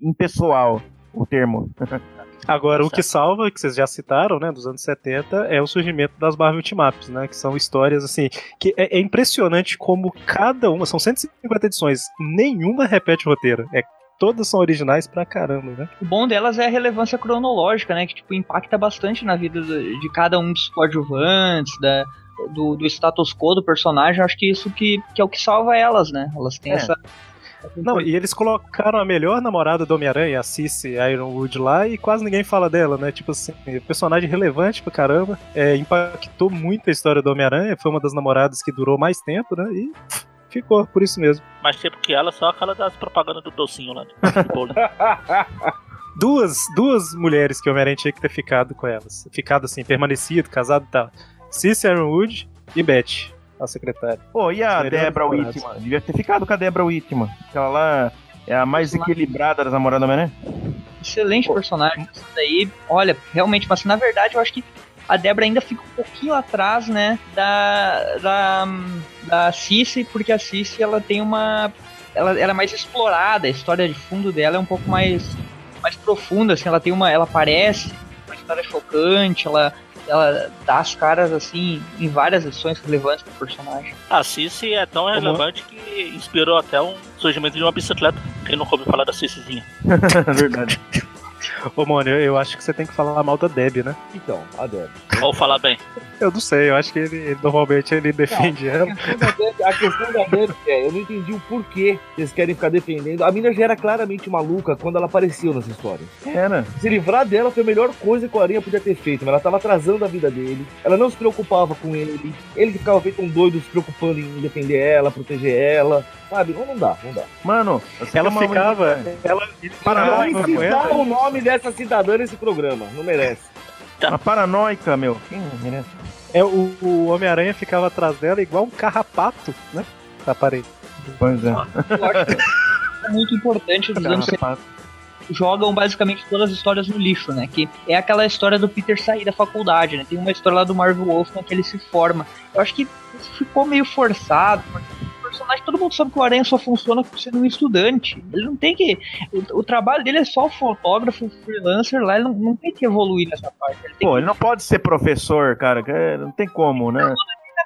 impessoal o termo. Agora, o que salva, que vocês já citaram, né, dos anos 70, é o surgimento das Marvel Team-Ups, né, que são histórias, assim, que é, é impressionante como cada uma, são 150 edições, nenhuma repete o roteiro, é, todas são originais pra caramba, né. O bom delas é a relevância cronológica, né? Que tipo, impacta bastante na vida do- de cada um dos coadjuvantes, da, do, do status quo do personagem. Acho que isso que, que é o que salva elas, né? Elas têm É. essa. Não, e eles colocaram a melhor namorada do Homem-Aranha, a Cici Ironwood lá, e quase ninguém fala dela, né? Tipo assim, personagem relevante pra caramba, é, impactou muito a história do Homem-Aranha, foi uma das namoradas que durou mais tempo, né? E ficou, por isso mesmo. Mais tempo que ela, só aquela das propagandas do docinho lá. Do bolo. duas, duas mulheres que o Homem-Aranha tinha que ter ficado com elas. Ficado assim, permanecido, casado e tal. Cici Ironwood e Beth, a secretária. Pô, e a Debra. Whitman? Devia ter ficado com a Debra Whitman. Aquela lá é a mais equilibrada das namoradas da né? Excelente personagem. Essa daí, olha, realmente, mas na verdade eu acho que a Débora ainda fica um pouquinho atrás, né, da, da, da Cici, porque a Cici, ela tem uma... Ela, ela é mais explorada, a história de fundo dela é um pouco mais, mais profunda, assim, ela tem uma... Ela parece uma história chocante, ela, ela dá as caras, assim, em várias edições relevantes pro personagem. A Cici é tão relevante que inspirou até um surgimento de uma bicicleta. Quem nunca ouviu falar da Cicizinha? Verdade. Ô, Mônio, eu acho que você tem que falar mal da Deb, né? Então, a Deb. Ou falar bem. Eu não sei, eu acho que ele, ele- normalmente ele defende ela. A questão da Deb- A questão da Deb é, eu não entendi o porquê eles querem ficar defendendo. A mina já era claramente maluca quando ela apareceu nessa história. Era. Se livrar dela foi a melhor coisa que o Aranha podia ter feito, mas ela tava atrasando a vida dele. Ela não se preocupava com ele. Ele que ficava feito um doido se preocupando em defender ela, proteger ela. Sabe? Não, não dá, não dá. Mano, Ela ficava. Ela, com citar ela. o nome dessa cidadã nesse programa. Não merece. Uma paranoica, meu. Quem merece? É, o, o Homem-Aranha ficava atrás dela igual um carrapato, né? Da parede. Pois é. Eu acho que é muito importante dos anos 70 jogam basicamente todas as histórias no lixo, né? Que é aquela história do Peter sair da faculdade, né? Tem uma história lá do Marvel Wolfman que ele se forma. Eu acho que isso ficou meio forçado, porque personagem, todo mundo sabe que o Aranha só funciona por ser um estudante. Ele não tem que. O, o trabalho dele é só fotógrafo, freelancer lá, ele não, não tem que evoluir nessa parte. Ele Pô, que ele não pode ser professor, cara. é- Não tem como, né?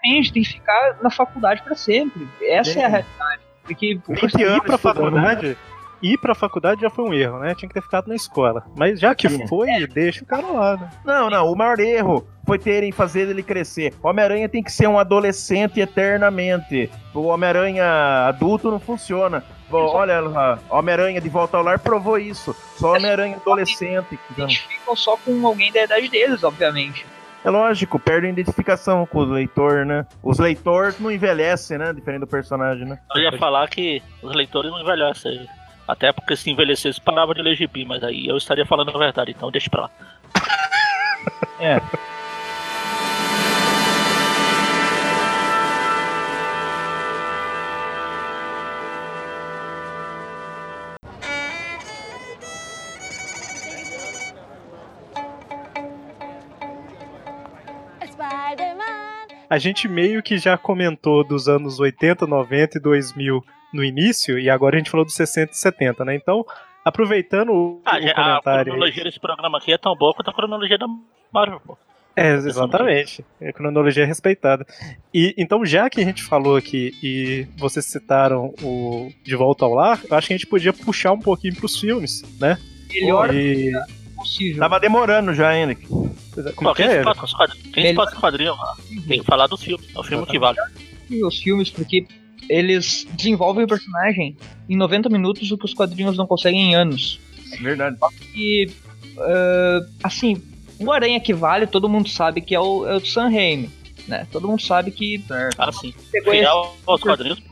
tem que ficar na faculdade pra sempre. Essa é, a realidade. Porque o 20 personagem- anos pra estudando. faculdade. Ir pra faculdade já foi um erro, né? Tinha que ter ficado na escola. Mas já que Sim. foi, deixa o cara lá, né? Não, não. O maior erro foi terem fazer ele crescer. O Homem-Aranha tem que ser um adolescente eternamente. O Homem-Aranha adulto não funciona. Olha lá, Homem-Aranha de volta ao lar provou isso. Só Homem-Aranha adolescente. não- identificam só com alguém da idade deles, obviamente. É lógico, perde a identificação com o leitor, né? Os leitores não envelhecem, né? Diferente do personagem, né? Eu ia falar que os leitores não envelhecem. Até porque se envelhecesse parava de ler gibi, mas aí eu estaria falando a verdade, então deixa pra lá. É. A gente meio que já comentou dos anos 80, 90 e 2000 no início, e agora a gente falou dos 60 e 70, né? Então, aproveitando o, Ah, o já- a comentário. cronologia desse programa aqui é tão boa quanto a cronologia da Marvel, pô. É, exatamente. A cronologia é respeitada. E então, já que a gente falou aqui e vocês citaram o De Volta ao Lar, eu acho que a gente podia puxar um pouquinho pros filmes, né? Melhor E... possível. Tava demorando já, Henrique. Como quem se é? importa com os quadrinhos? Quem se importa com os quadrinhos? ah, Tem que falar dos filmes. É o filme que vale. os filmes, porque eles desenvolvem o personagem em 90 minutos, o que os quadrinhos não conseguem em anos. Verdade. E, ah, assim, o Aranha que vale, todo mundo sabe que é o, é o Sam Raimi, né? Todo mundo sabe que Ah, sim. pegou Fiel aos quadrinhos.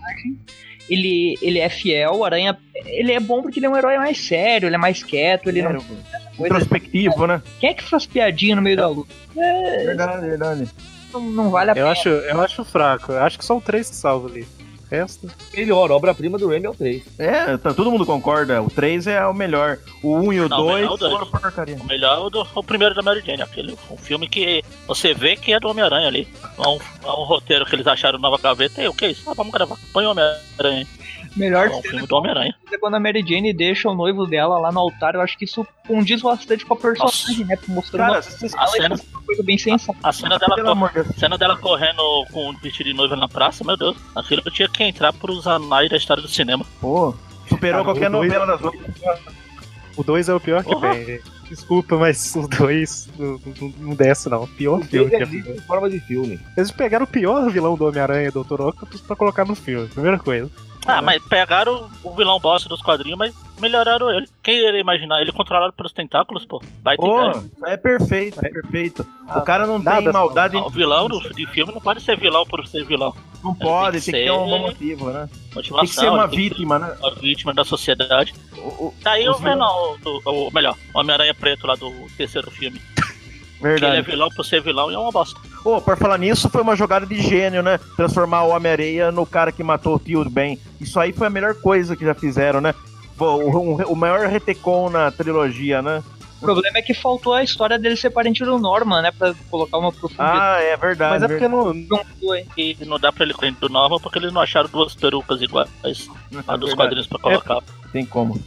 ele, ele é fiel, o Aranha ele é bom porque ele é um herói mais sério, ele é mais quieto, ele não. Coisa, Introspectivo, né? Quem é que faz piadinha no meio da luta? É, Verdade, verdade. não, não vale a Eu pena. acho, eu acho fraco. Eu acho que são três que salvam ali. O resto. Melhor, obra-prima do Remy é o 3. É, tá- todo mundo concorda. O 3 é o melhor. O 1 e o Não, 2 melhor o dois. foram porcaria. O melhor é o, do, o primeiro da Mary Jane, aquele um filme que você vê que é do Homem-Aranha ali. É um, é um roteiro que eles acharam nova gaveta. E o que é isso? Ah, vamos gravar. Põe o Homem-Aranha. Melhor É um filme do Homem-Aranha. é quando a Mary Jane deixa o noivo dela lá no altar. Eu acho que isso condiz bastante com a personagem, né? Mostrando Cara, uma, A cena, uma coisa bem sensata. a cena dela cor- cena dela correndo com o vestido de noiva na praça, meu Deus. Aquilo tinha que entrar pros anais da história do cinema. Pô, superou Ah, qualquer o novela das outras. O 2 é o pior que Porra. tem. Desculpa, mas o 2 não, não, não desce, não. Pior filme que Ele já é fizeram. em forma de filme. Eles pegaram o pior vilão do Homem-Aranha, Dr. Octopus, pra colocar no filme. Primeira coisa. Ah, mas pegaram o vilão bosta dos quadrinhos, mas melhoraram ele. Quem iria imaginar? Ele controlado pelos tentáculos, pô. Vai ter Pô, ideia. é perfeito, é perfeito. O cara não nada tem maldade, O vilão do, de filme não pode ser vilão por ser vilão. não pode, tem tem que que ter um motivo, né? Motivação. Tem que ser uma que vítima, né? Uma vítima da sociedade. O- o- Daí o Os vilões- vilão, do, o melhor, o Homem-Aranha Preto lá do terceiro filme. Que ele é Verdade. vilão por ser vilão e é uma bosta. Pô, por falar nisso, foi uma jogada de gênio, né? Transformar o Homem-Areia no cara que matou o tio do bem. Isso aí foi a melhor coisa que já fizeram, né? O, o- o maior retecon na trilogia, né? O problema é que faltou a história dele ser parente do Norman, né? Pra colocar uma profundidade. Ah, é verdade. Mas é porque não, Não. E não dá pra ele correr do Norman porque eles não acharam duas perucas iguais a dos Verdade. quadrinhos pra colocar. Tem como.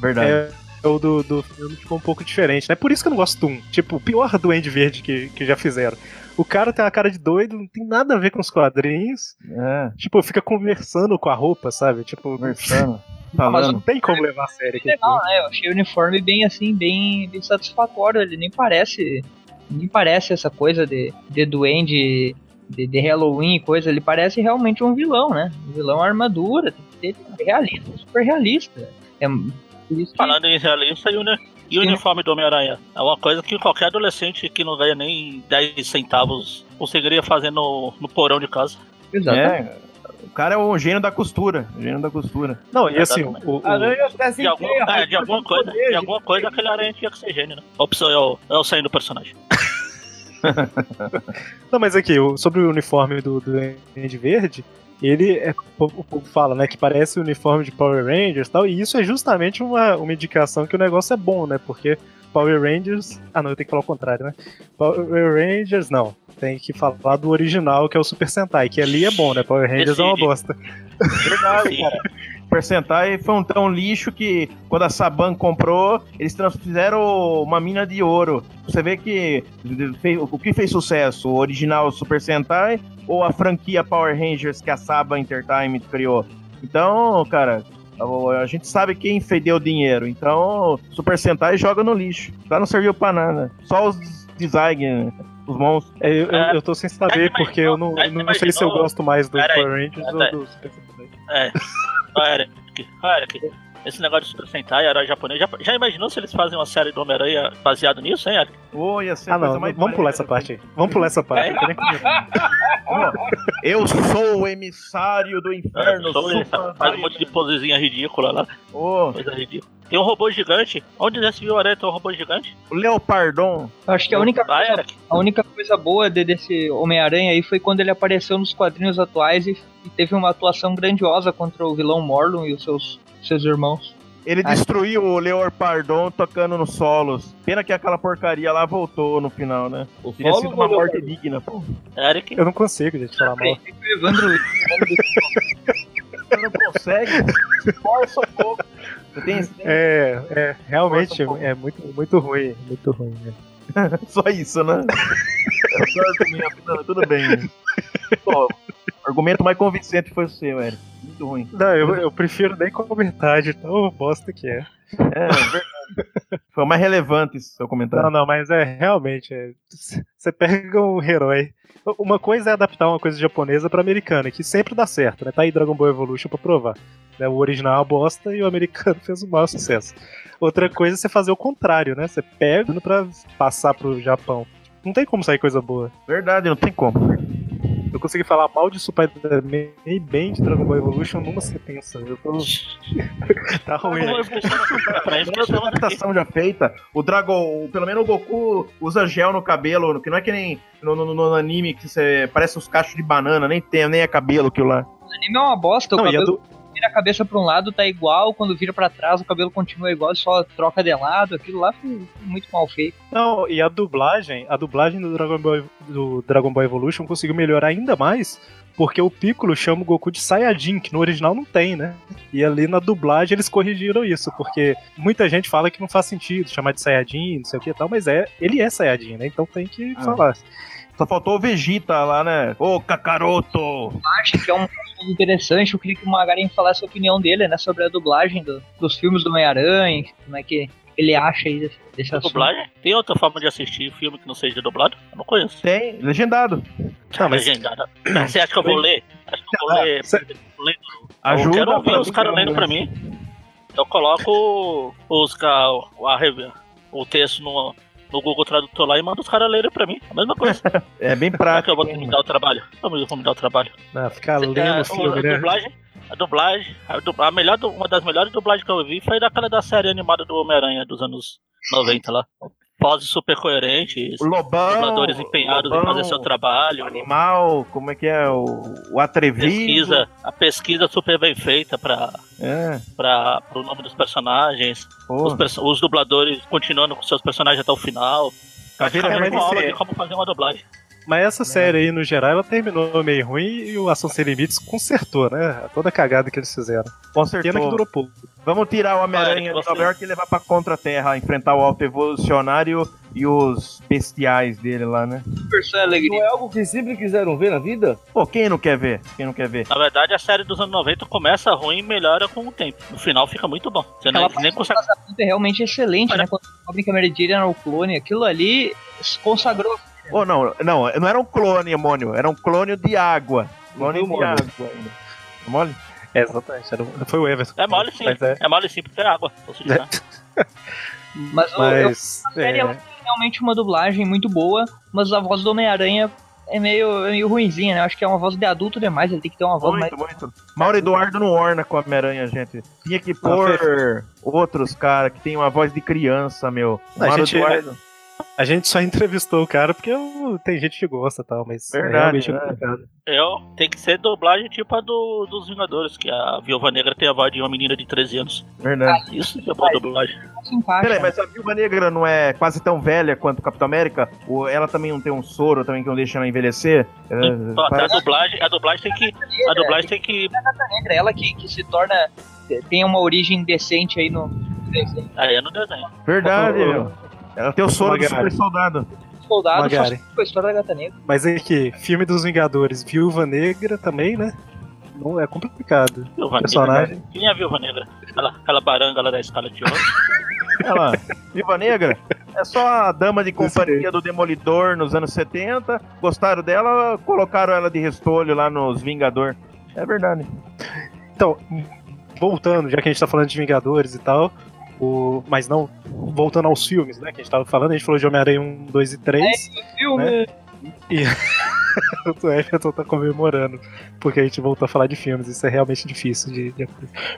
Verdade. é, o do, do filme ficou um pouco diferente, né? Por isso que eu não gosto do 1. Tipo, o pior Duende Verde que, que já fizeram. O cara tem uma cara de doido, não tem nada a ver com os quadrinhos. É, Tipo, fica conversando com a roupa, sabe? Tipo, conversando. não Falando. tem como levar a sério filme. Legal, né? Eu achei o uniforme bem assim, bem, bem satisfatório. Ele nem parece. Nem parece essa coisa de, de duende, de, de Halloween e coisa. Ele parece realmente um vilão, né? Um vilão armadura, tem que ter realista, super realista. É isso que Falando em realista e, uni e o uniforme do Homem-Aranha. É uma coisa que qualquer adolescente que não ganha nem 10 centavos conseguiria fazer no, no porão de casa. Exatamente. É, o cara é o gênio da costura. Gênio da costura. Não, e assim, o, o- De, algum, é, de alguma coisa, de alguma coisa aquele aranha tinha que ser gênio, né? A opção é o, é o saindo do personagem. Não, mas aqui, sobre o uniforme do, do Duende Verde, ele é, o povo fala, né, que parece o uniforme de Power Rangers e tal, e isso é justamente uma, uma indicação que o negócio é bom, né, porque Power Rangers... Ah, não, eu tenho que falar o contrário, né? Power Rangers, não. Tem que falar do original, que é o Super Sentai, que ali é bom, né? Power Rangers é uma bosta. Verdade, cara. Super Sentai foi um tão lixo que quando a Saban comprou, eles fizeram uma mina de ouro. Você vê que o que fez sucesso? O original Super Sentai ou a franquia Power Rangers que a Saban Entertainment criou? Então, cara, a- gente sabe quem fedeu o dinheiro. Então, Super Sentai joga no lixo. Já não serviu pra nada. Só os design, os monstros. É, eu, É. eu tô sem saber, porque eu não, não sei se eu gosto mais do. Power Rangers ou do Super Sentai. É. Ó, Eric, ó, Eric, esse negócio de Super Sentai, herói japonês, já, já imaginou se eles fazem uma série do Homem-Aranha baseado nisso, hein, Eric? Oh, ia ser a Ah, não, mais vamos pular essa parte aí. Vamos pular essa parte. É. eu sou o emissário do inferno. Só ele Super faz um monte de posezinha ridícula lá, Ô, coisa ridícula. Tem um robô gigante. Onde já se viu o Aranha ter um robô gigante? o Leopardon. Eu acho que a única, Ah, Eric. a única coisa boa de- desse Homem-Aranha aí foi quando ele apareceu nos quadrinhos atuais e, e teve uma atuação grandiosa contra o vilão Morlun e os seus, seus irmãos. Ele Ai. destruiu o Leopardon tocando nos solos. Pena que aquela porcaria lá voltou no final, né? O Teria sido uma morte digna, pô. Eric. Eu não consigo, gente, falar mal. Evandro. Você não consegue? Força um pouco. Você tem esse É, é, realmente um é muito, muito ruim, muito ruim. né? Só isso, né? É só argumento. Não, tudo bem. Pô, o argumento mais convincente foi o seu, Eric. Muito ruim. Não, eu, eu prefiro nem comentar de tão bosta que é. É, verdade. Foi o mais relevante esse seu comentário. Não, não, mas é realmente. é, Você pega um herói. Uma coisa é adaptar uma coisa japonesa pra americana, que sempre dá certo, né? Tá aí Dragon Ball Evolution pra provar. né? O original é uma bosta e o americano fez o maior sucesso. Outra coisa é você fazer o contrário, né? Você pega pra passar pro Japão. Não tem como sair coisa boa. Verdade, não tem como. Eu consegui falar mal de Spider-Man e bem de Dragon Ball Evolution numa sentença. Eu tô Tá ruim. Né? esqueci- é Toda estamos aqui. adaptação já feita, o Dragon, pelo menos o Goku usa gel no cabelo, que não é que nem no, no- no anime que você parece os cachos de banana, nem tem, nem é cabelo aquilo lá. O anime é uma bosta, o Não, a cabelo vira a cabeça pra um lado, tá igual, quando vira pra trás o cabelo continua igual, só troca de lado, aquilo lá foi muito mal feito. Não, e a dublagem, a dublagem do Dragon Ball, do Dragon Ball Evolution conseguiu melhorar ainda mais, porque o Piccolo chama o Goku de Saiyajin, que no original não tem, né? E ali na dublagem eles corrigiram isso, porque muita gente fala que não faz sentido chamar de Saiyajin, não sei o que e tal, mas é, ele é Saiyajin, né? Então tem que Ah. falar. Só faltou o Vegeta lá, né? Ô, Kakaroto! Acho que é um interessante, eu queria que o Magarin falasse a opinião dele, né, sobre a dublagem do- dos filmes do Homem-Aranha, como é que ele acha aí desse, desse assunto. Dublagem? Tem outra forma de assistir filme que não seja dublado? Eu não conheço. Tem, legendado. Não, mas- Legendada. Você acha que eu vou ler? Acho que eu vou ler. cê- ler Ajuda eu quero ouvir os caras lendo pra mim. Eu coloco os, a, rev- o texto no, no Google Tradutor lá e mando os caras lerem pra mim. A mesma coisa. É bem Será que prático. eu vou me dar o trabalho? Como eu vou me dar o trabalho? Né? Ficar lendo É, o filme, a né? dublagem, a dublagem, a, a melhor, uma das melhores dublagens que eu vi foi daquela da série animada do Homem-Aranha dos anos 90 lá. Poses super coerentes, O Lobão. dubladores empenhados em Lobão, fazer seu trabalho, Animal, como é que é? O, o atrevido. pesquisa, a pesquisa super bem feita para É, para o nome dos personagens, os, perso- os dubladores continuando com seus personagens até o final. Que é deve uma aula de como fazer uma dublagem. Mas essa série aí, no geral, ela terminou meio ruim e o Ação Sem Limites consertou, né? Toda a cagada que eles fizeram. Consertou. Pena que durou pouco. Vamos tirar o Homem-Aranha Olha, de Nova York e levar pra Contra-Terra, enfrentar o Alto Evolucionário e os bestiais dele lá, né? Versão Não é algo que sempre quiseram ver na vida? Pô, quem não quer ver? Quem não quer ver? Na verdade, a série dos anos 90 começa ruim e melhora com o tempo. No final fica muito bom. Você nem, Aquela nem parte do consegue. casamento é realmente excelente, né? Quando a Mary Jane era o clone, aquilo ali se Oh, não, não, não era um clone, Mônio, era um clone de água. Clone de água ainda. Tá Mole? É, exatamente. Era, foi o Everton. É mole sim. Mas, é, É mole sim, porque é água. Posso dizer. Mas, o- eu, mas a série é, realmente uma dublagem muito boa, mas a voz do Homem-Aranha é meio, é meio ruinzinha, né? Eu acho que é uma voz de adulto demais, ele tem que ter uma voz mais. Muito, muito. Mauro Eduardo não orna com a Homem-Aranha, gente. Tinha que pôr outros caras que tem uma voz de criança, meu. Mauro gente- Eduardo. A gente só entrevistou o cara porque eu- tem gente que gosta e tal, mas é Verdade, realmente né? complicado. Eu tem que ser dublagem tipo a do, dos Vingadores, que a Viúva Negra tem a voz de uma menina de 13 anos. Verdade. Isso que é boa dublagem. Peraí, mas a Viúva Negra não é quase tão velha quanto o Capitão América? Ou ela também não tem um soro também que não deixa ela envelhecer? É, Então, até a parece- dublagem, a dublagem tem que. A dublagem tem que. ela que, que se torna. tem uma origem decente aí no desenho. Aí é no desenho. Verdade, meu. Ela tem o soro do super soldado. Soldado Magari. a história da gata negra. Mas é que filme dos Vingadores, Viúva Negra também, né? Não é complicado. Viúva Personagem. Negra. Quem é a Viúva Negra? Aquela, aquela baranga lá da escala de ouro. Ela, Viúva Negra, é só a dama de companhia do Demolidor nos anos 70. Gostaram dela, colocaram ela de restolho lá nos Vingador. É verdade. Então, voltando, já que a gente tá falando de Vingadores e tal, o... mas não, voltando aos filmes, né, que a gente tava falando, a gente falou de Homem-Aranha 1, 2 e 3, Filme. o Everton tá comemorando, porque a gente voltou a falar de filmes, isso é realmente difícil de... de...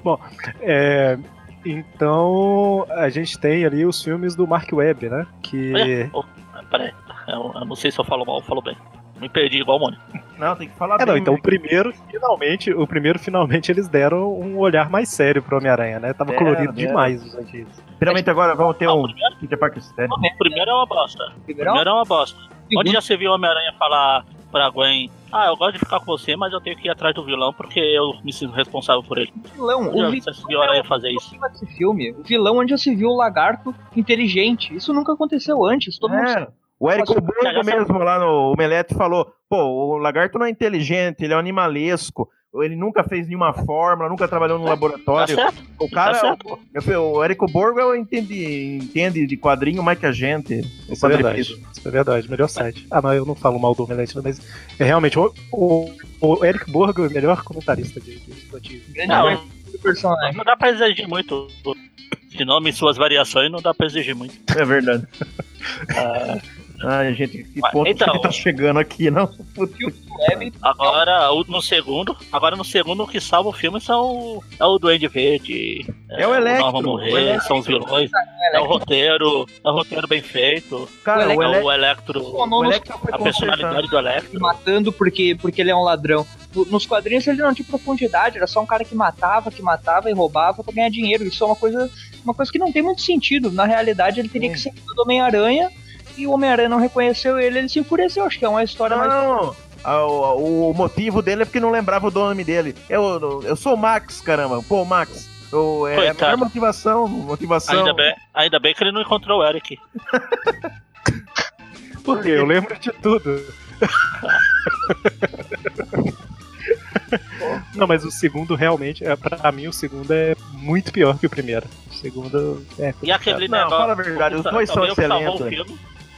Bom, é... Então, a gente tem ali os filmes do Mark Webb, né? Que. É, oh, peraí. Eu, eu não sei se eu falo mal ou falo bem. Me perdi igual o Mônio. Não, tem que falar É, não, bem, então né? o primeiro, finalmente, o primeiro, finalmente, eles deram um olhar mais sério pro Homem-Aranha, né? Tava Deram, colorido deram. demais os antigos. Finalmente agora vamos ter Ah, um o primeiro, Peter Parker sério. o primeiro é uma bosta. O Primeiro, primeiro é uma bosta. Onde já se viu o Homem-Aranha falar pra Gwen: Ah, eu gosto de ficar com você, mas eu tenho que ir atrás do vilão porque eu me sinto responsável por ele. vilão. O se viu o fazer isso? vilão desse filme, o vilão onde já se viu o lagarto inteligente. Isso nunca aconteceu antes. Todo mundo sabe. É, o Érico Borgo mesmo lá no Omelete falou: pô, o lagarto não é inteligente, ele é um animalesco. Ele nunca fez nenhuma fórmula, nunca trabalhou no Tá laboratório. certo? O cara, Tá certo. o, Érico Borgo eu entende, entende de quadrinho mais que a gente. Isso é verdade. Isso é verdade, melhor site. Ah, não, eu não falo mal do Omelete, mas é realmente o, o, o Eric Borgo é o melhor comentarista de, de notícias. Grande Não, do personagem. Não dá pra exigir muito. De nome e suas variações, não dá pra exigir muito. É verdade. Ai, gente, que ponto então- que ele tá chegando aqui, não? Web, Agora, o- no segundo, agora no segundo o que salva o filme são é o Duende Verde. É o Electro, o Morrer, são os vilões. É o roteiro, é o roteiro bem feito. Cara, O o, É Ele... o Electro, o Electro a personalidade do Electro. matando porque, porque ele é um ladrão. No- Nos quadrinhos ele não tinha profundidade, era só um cara que matava, que matava e roubava pra ganhar dinheiro. Isso é uma coisa, uma coisa que não tem muito sentido. Na realidade, ele teria que ser do Homem-Aranha e o Homem-Aranha não reconheceu ele, ele se enfureceu. Acho que é uma história mais. Não, a- o, o motivo dele é porque não lembrava o nome dele. Eu, eu sou o Max, caramba. Pô, Max. Eu, é a Coitado. melhor motivação, motivação. Ainda bem, ainda bem que ele não encontrou o Eric. Porque eu lembro de tudo. Não, mas o segundo realmente, é, pra mim, o segundo é muito pior que o primeiro. O segundo é. E aquele Não, negócio. fala a verdade, os dois são excelentes.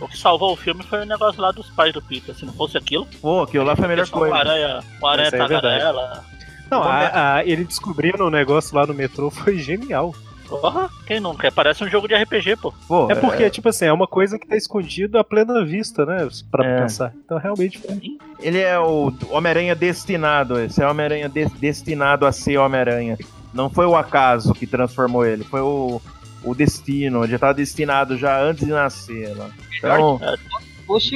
O que salvou o filme foi o negócio lá dos pais do Peter. Se não fosse aquilo, Pô, aquilo lá foi a melhor coisa. O aranha, o aranha é verdade. tagarela. Não, a- a- ele descobrindo o negócio lá no metrô foi genial. Porra, quem nunca? Parece um jogo de RPG, pô. Pô, É porque, tipo assim, é uma coisa que tá escondida à plena vista, né? Pra É. pensar. Então realmente foi. Ele é o Homem-Aranha destinado. Esse é o Homem-Aranha des- destinado a ser Homem-Aranha. Não foi o acaso que transformou ele, foi o, o destino. Já estava destinado já antes de nascer. Né? Então,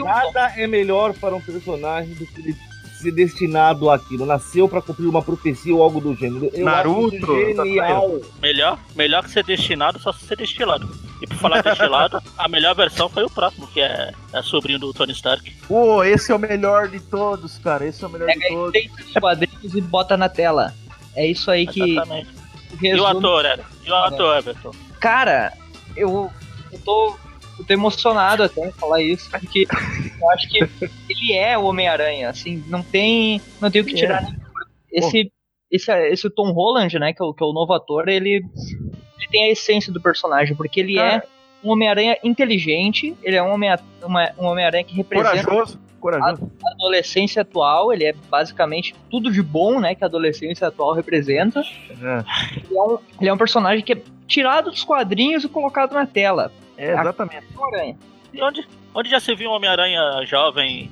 Nada é melhor para um personagem do que ele ser destinado àquilo. Nasceu para cumprir uma profecia ou algo do gênero. Eu Naruto, genial. Melhor, melhor que ser destinado, só se ser destilado. E por falar destilado, a melhor versão foi o próximo, que é, é sobrinho do Tony Stark. pô, esse é o melhor de todos, cara. Esse é o melhor de Pega todos. aí, os quadrinhos e bota na tela. É isso aí que Exatamente. E o ator, Eric? E o ator, Everton? Cara, eu, eu tô, eu tô emocionado até em falar isso, porque eu acho que ele é o Homem-Aranha, assim, não tem, não tem o que tirar. Esse, esse, esse Tom Holland, né, que é o, que é o novo ator, ele, ele tem a essência do personagem, porque ele Cara. é um Homem-Aranha inteligente, ele é um Homem- uma- um Homem-Aranha que representa Corajoso, corajoso. a adolescência atual, ele é basicamente tudo de bom, né, que a adolescência atual representa. É, Ele é um, ele é um personagem que é tirado dos quadrinhos e colocado na tela. é, exatamente. É o Aranha. E onde, onde já se viu um Homem-Aranha jovem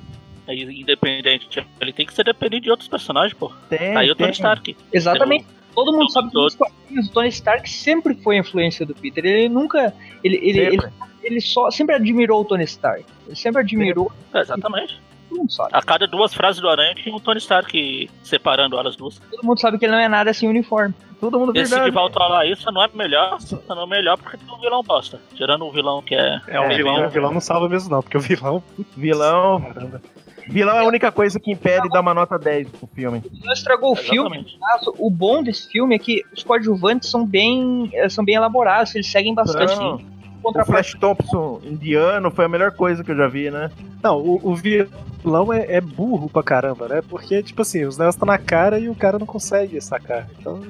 e independente? Ele tem que ser dependente de outros personagens, pô. Tem, Tá aí o Tony. Stark. Exatamente. Todo mundo sabe que nos quadrinhos o Tony Stark sempre foi a influência do Peter. Ele nunca. Ele, ele, ele, Sempre. ele só sempre admirou o Tony Stark. Ele sempre admirou. É, exatamente. Todo mundo sabe. A cada duas frases do Aranha tinha um Tony Stark separando elas duas. Todo mundo sabe que ele não é nada sem uniforme. Todo mundo Esse verdade. de volta lá, isso não é melhor, isso não é melhor porque tem um vilão bosta. Tirando o vilão que é. É, o É, vilão, o vilão não salva mesmo, não, porque o vilão. Vilão. Caramba. Vilão é a única coisa que impede dar uma nota 10 pro filme. Não estragou o filme. Exatamente. O bom desse filme é que os coadjuvantes são bem, eh, são bem elaborados, eles seguem bastante. Não. Em O Flash Thompson indiano foi a melhor coisa que eu já vi, né? Não, o, o vilão é, é burro pra caramba, né? Porque, tipo assim, os negócios estão na cara e o cara não consegue sacar. Então,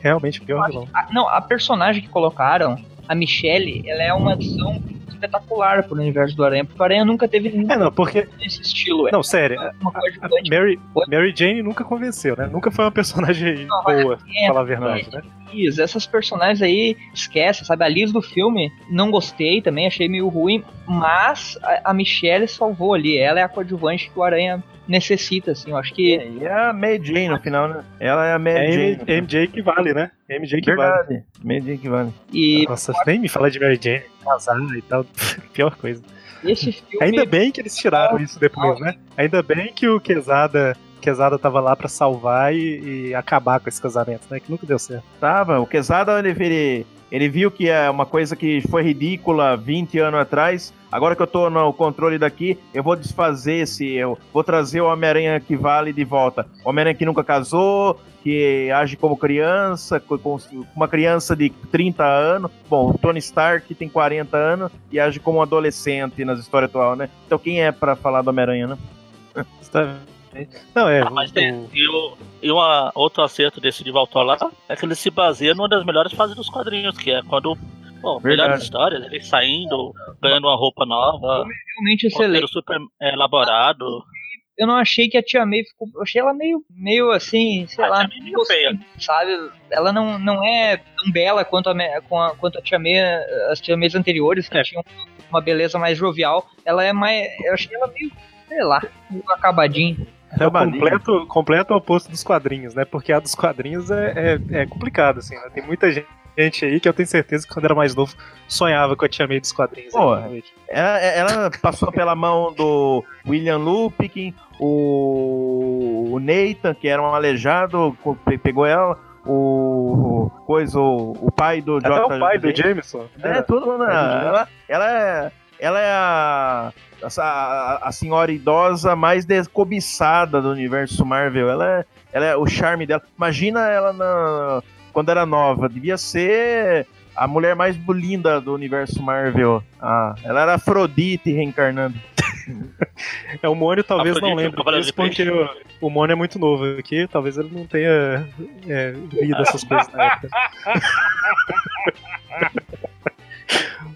realmente, o pior vilão. a, não, a personagem que colocaram, a Michelle, ela é uma adição espetacular pro universo do Aranha, porque o Aranha nunca teve nenhum É, não, porque. desse estilo. É Não, sério. uma A coadjuvante. Mary, Mary Jane nunca convenceu, né? Nunca foi uma personagem Não, boa, é, pra falar a verdade, né? Isso, essas personagens aí, esquece, sabe? A Liz do filme, não gostei também, achei meio ruim, mas a, a Michelle salvou ali. Ela é a coadjuvante que o Aranha necessita, assim. Eu acho que. E a Mary Jane no final, né? Ela é a Mary É Jane. M- MJ que vale, né? MJ que vale. Verdade. Mary Jane que vale. E Nossa, nem me fala de Mary Jane, casar e tal. Pior coisa. esse filme. Ainda bem que eles tiraram isso depois, né? Ainda bem que o Quesada, Quesada tava lá pra salvar e, e acabar com esse casamento, né? Que nunca deu certo. Tava. O Quesada, ele, ele, ele viu que é uma coisa que foi ridícula 20 anos atrás. Agora que eu tô no controle daqui, eu vou desfazer esse. Eu vou trazer o Homem-Aranha que vale de volta. Homem-Aranha que nunca casou, que age como criança, co- com uma criança de 30 anos. Bom, o Tony Stark tem 40 anos e age como um adolescente nas histórias atuais, né? Então quem é pra falar do Homem-Aranha, né? Você tá- Não, é. Ah, mas o- tem, e, o, e uma, outro acerto desse de volta lá é que ele se baseia numa das melhores fases dos quadrinhos, que é quando. Bom, melhores histórias, ele saindo, ganhando uma roupa nova, realmente um excelente. super é, elaborado. eu não achei que a Tia May ficou. Eu achei ela meio, meio assim, sei A lá, Tia May meio feia. sabe? Ela não, não é tão bela quanto a- quanto a Tia May, as Tia Mays anteriores, que É. tinham uma beleza mais jovial. Ela é mais. Eu achei ela meio, sei lá, meio acabadinha. É o completo, completo oposto dos quadrinhos, né? Porque a dos quadrinhos é, é, é complicado, assim, né? Tem muita gente aí que eu tenho certeza que quando era mais novo sonhava com a Tia May dos quadrinhos. Pô, né? Ela, ela passou pela mão do William Lupkin, o, Nathan, que era um aleijado, pegou ela, o, o coisa, o, o pai do Até J. o pai do Jameson. É, tudo, mano. Pai do Jameson. Ela, ela é, ela é a, essa- a, a senhora idosa mais descobiçada do universo Marvel. Ela é, ela é o charme dela. Imagina ela na, quando era nova. Devia ser a mulher mais linda do universo Marvel. Ah, ela era Afrodite reencarnando. É, o Mônio talvez não Afrodite, lembre Cavaleiro disso, porque o, o Mônio é muito novo aqui, talvez ele não tenha é, lido essas coisas na época.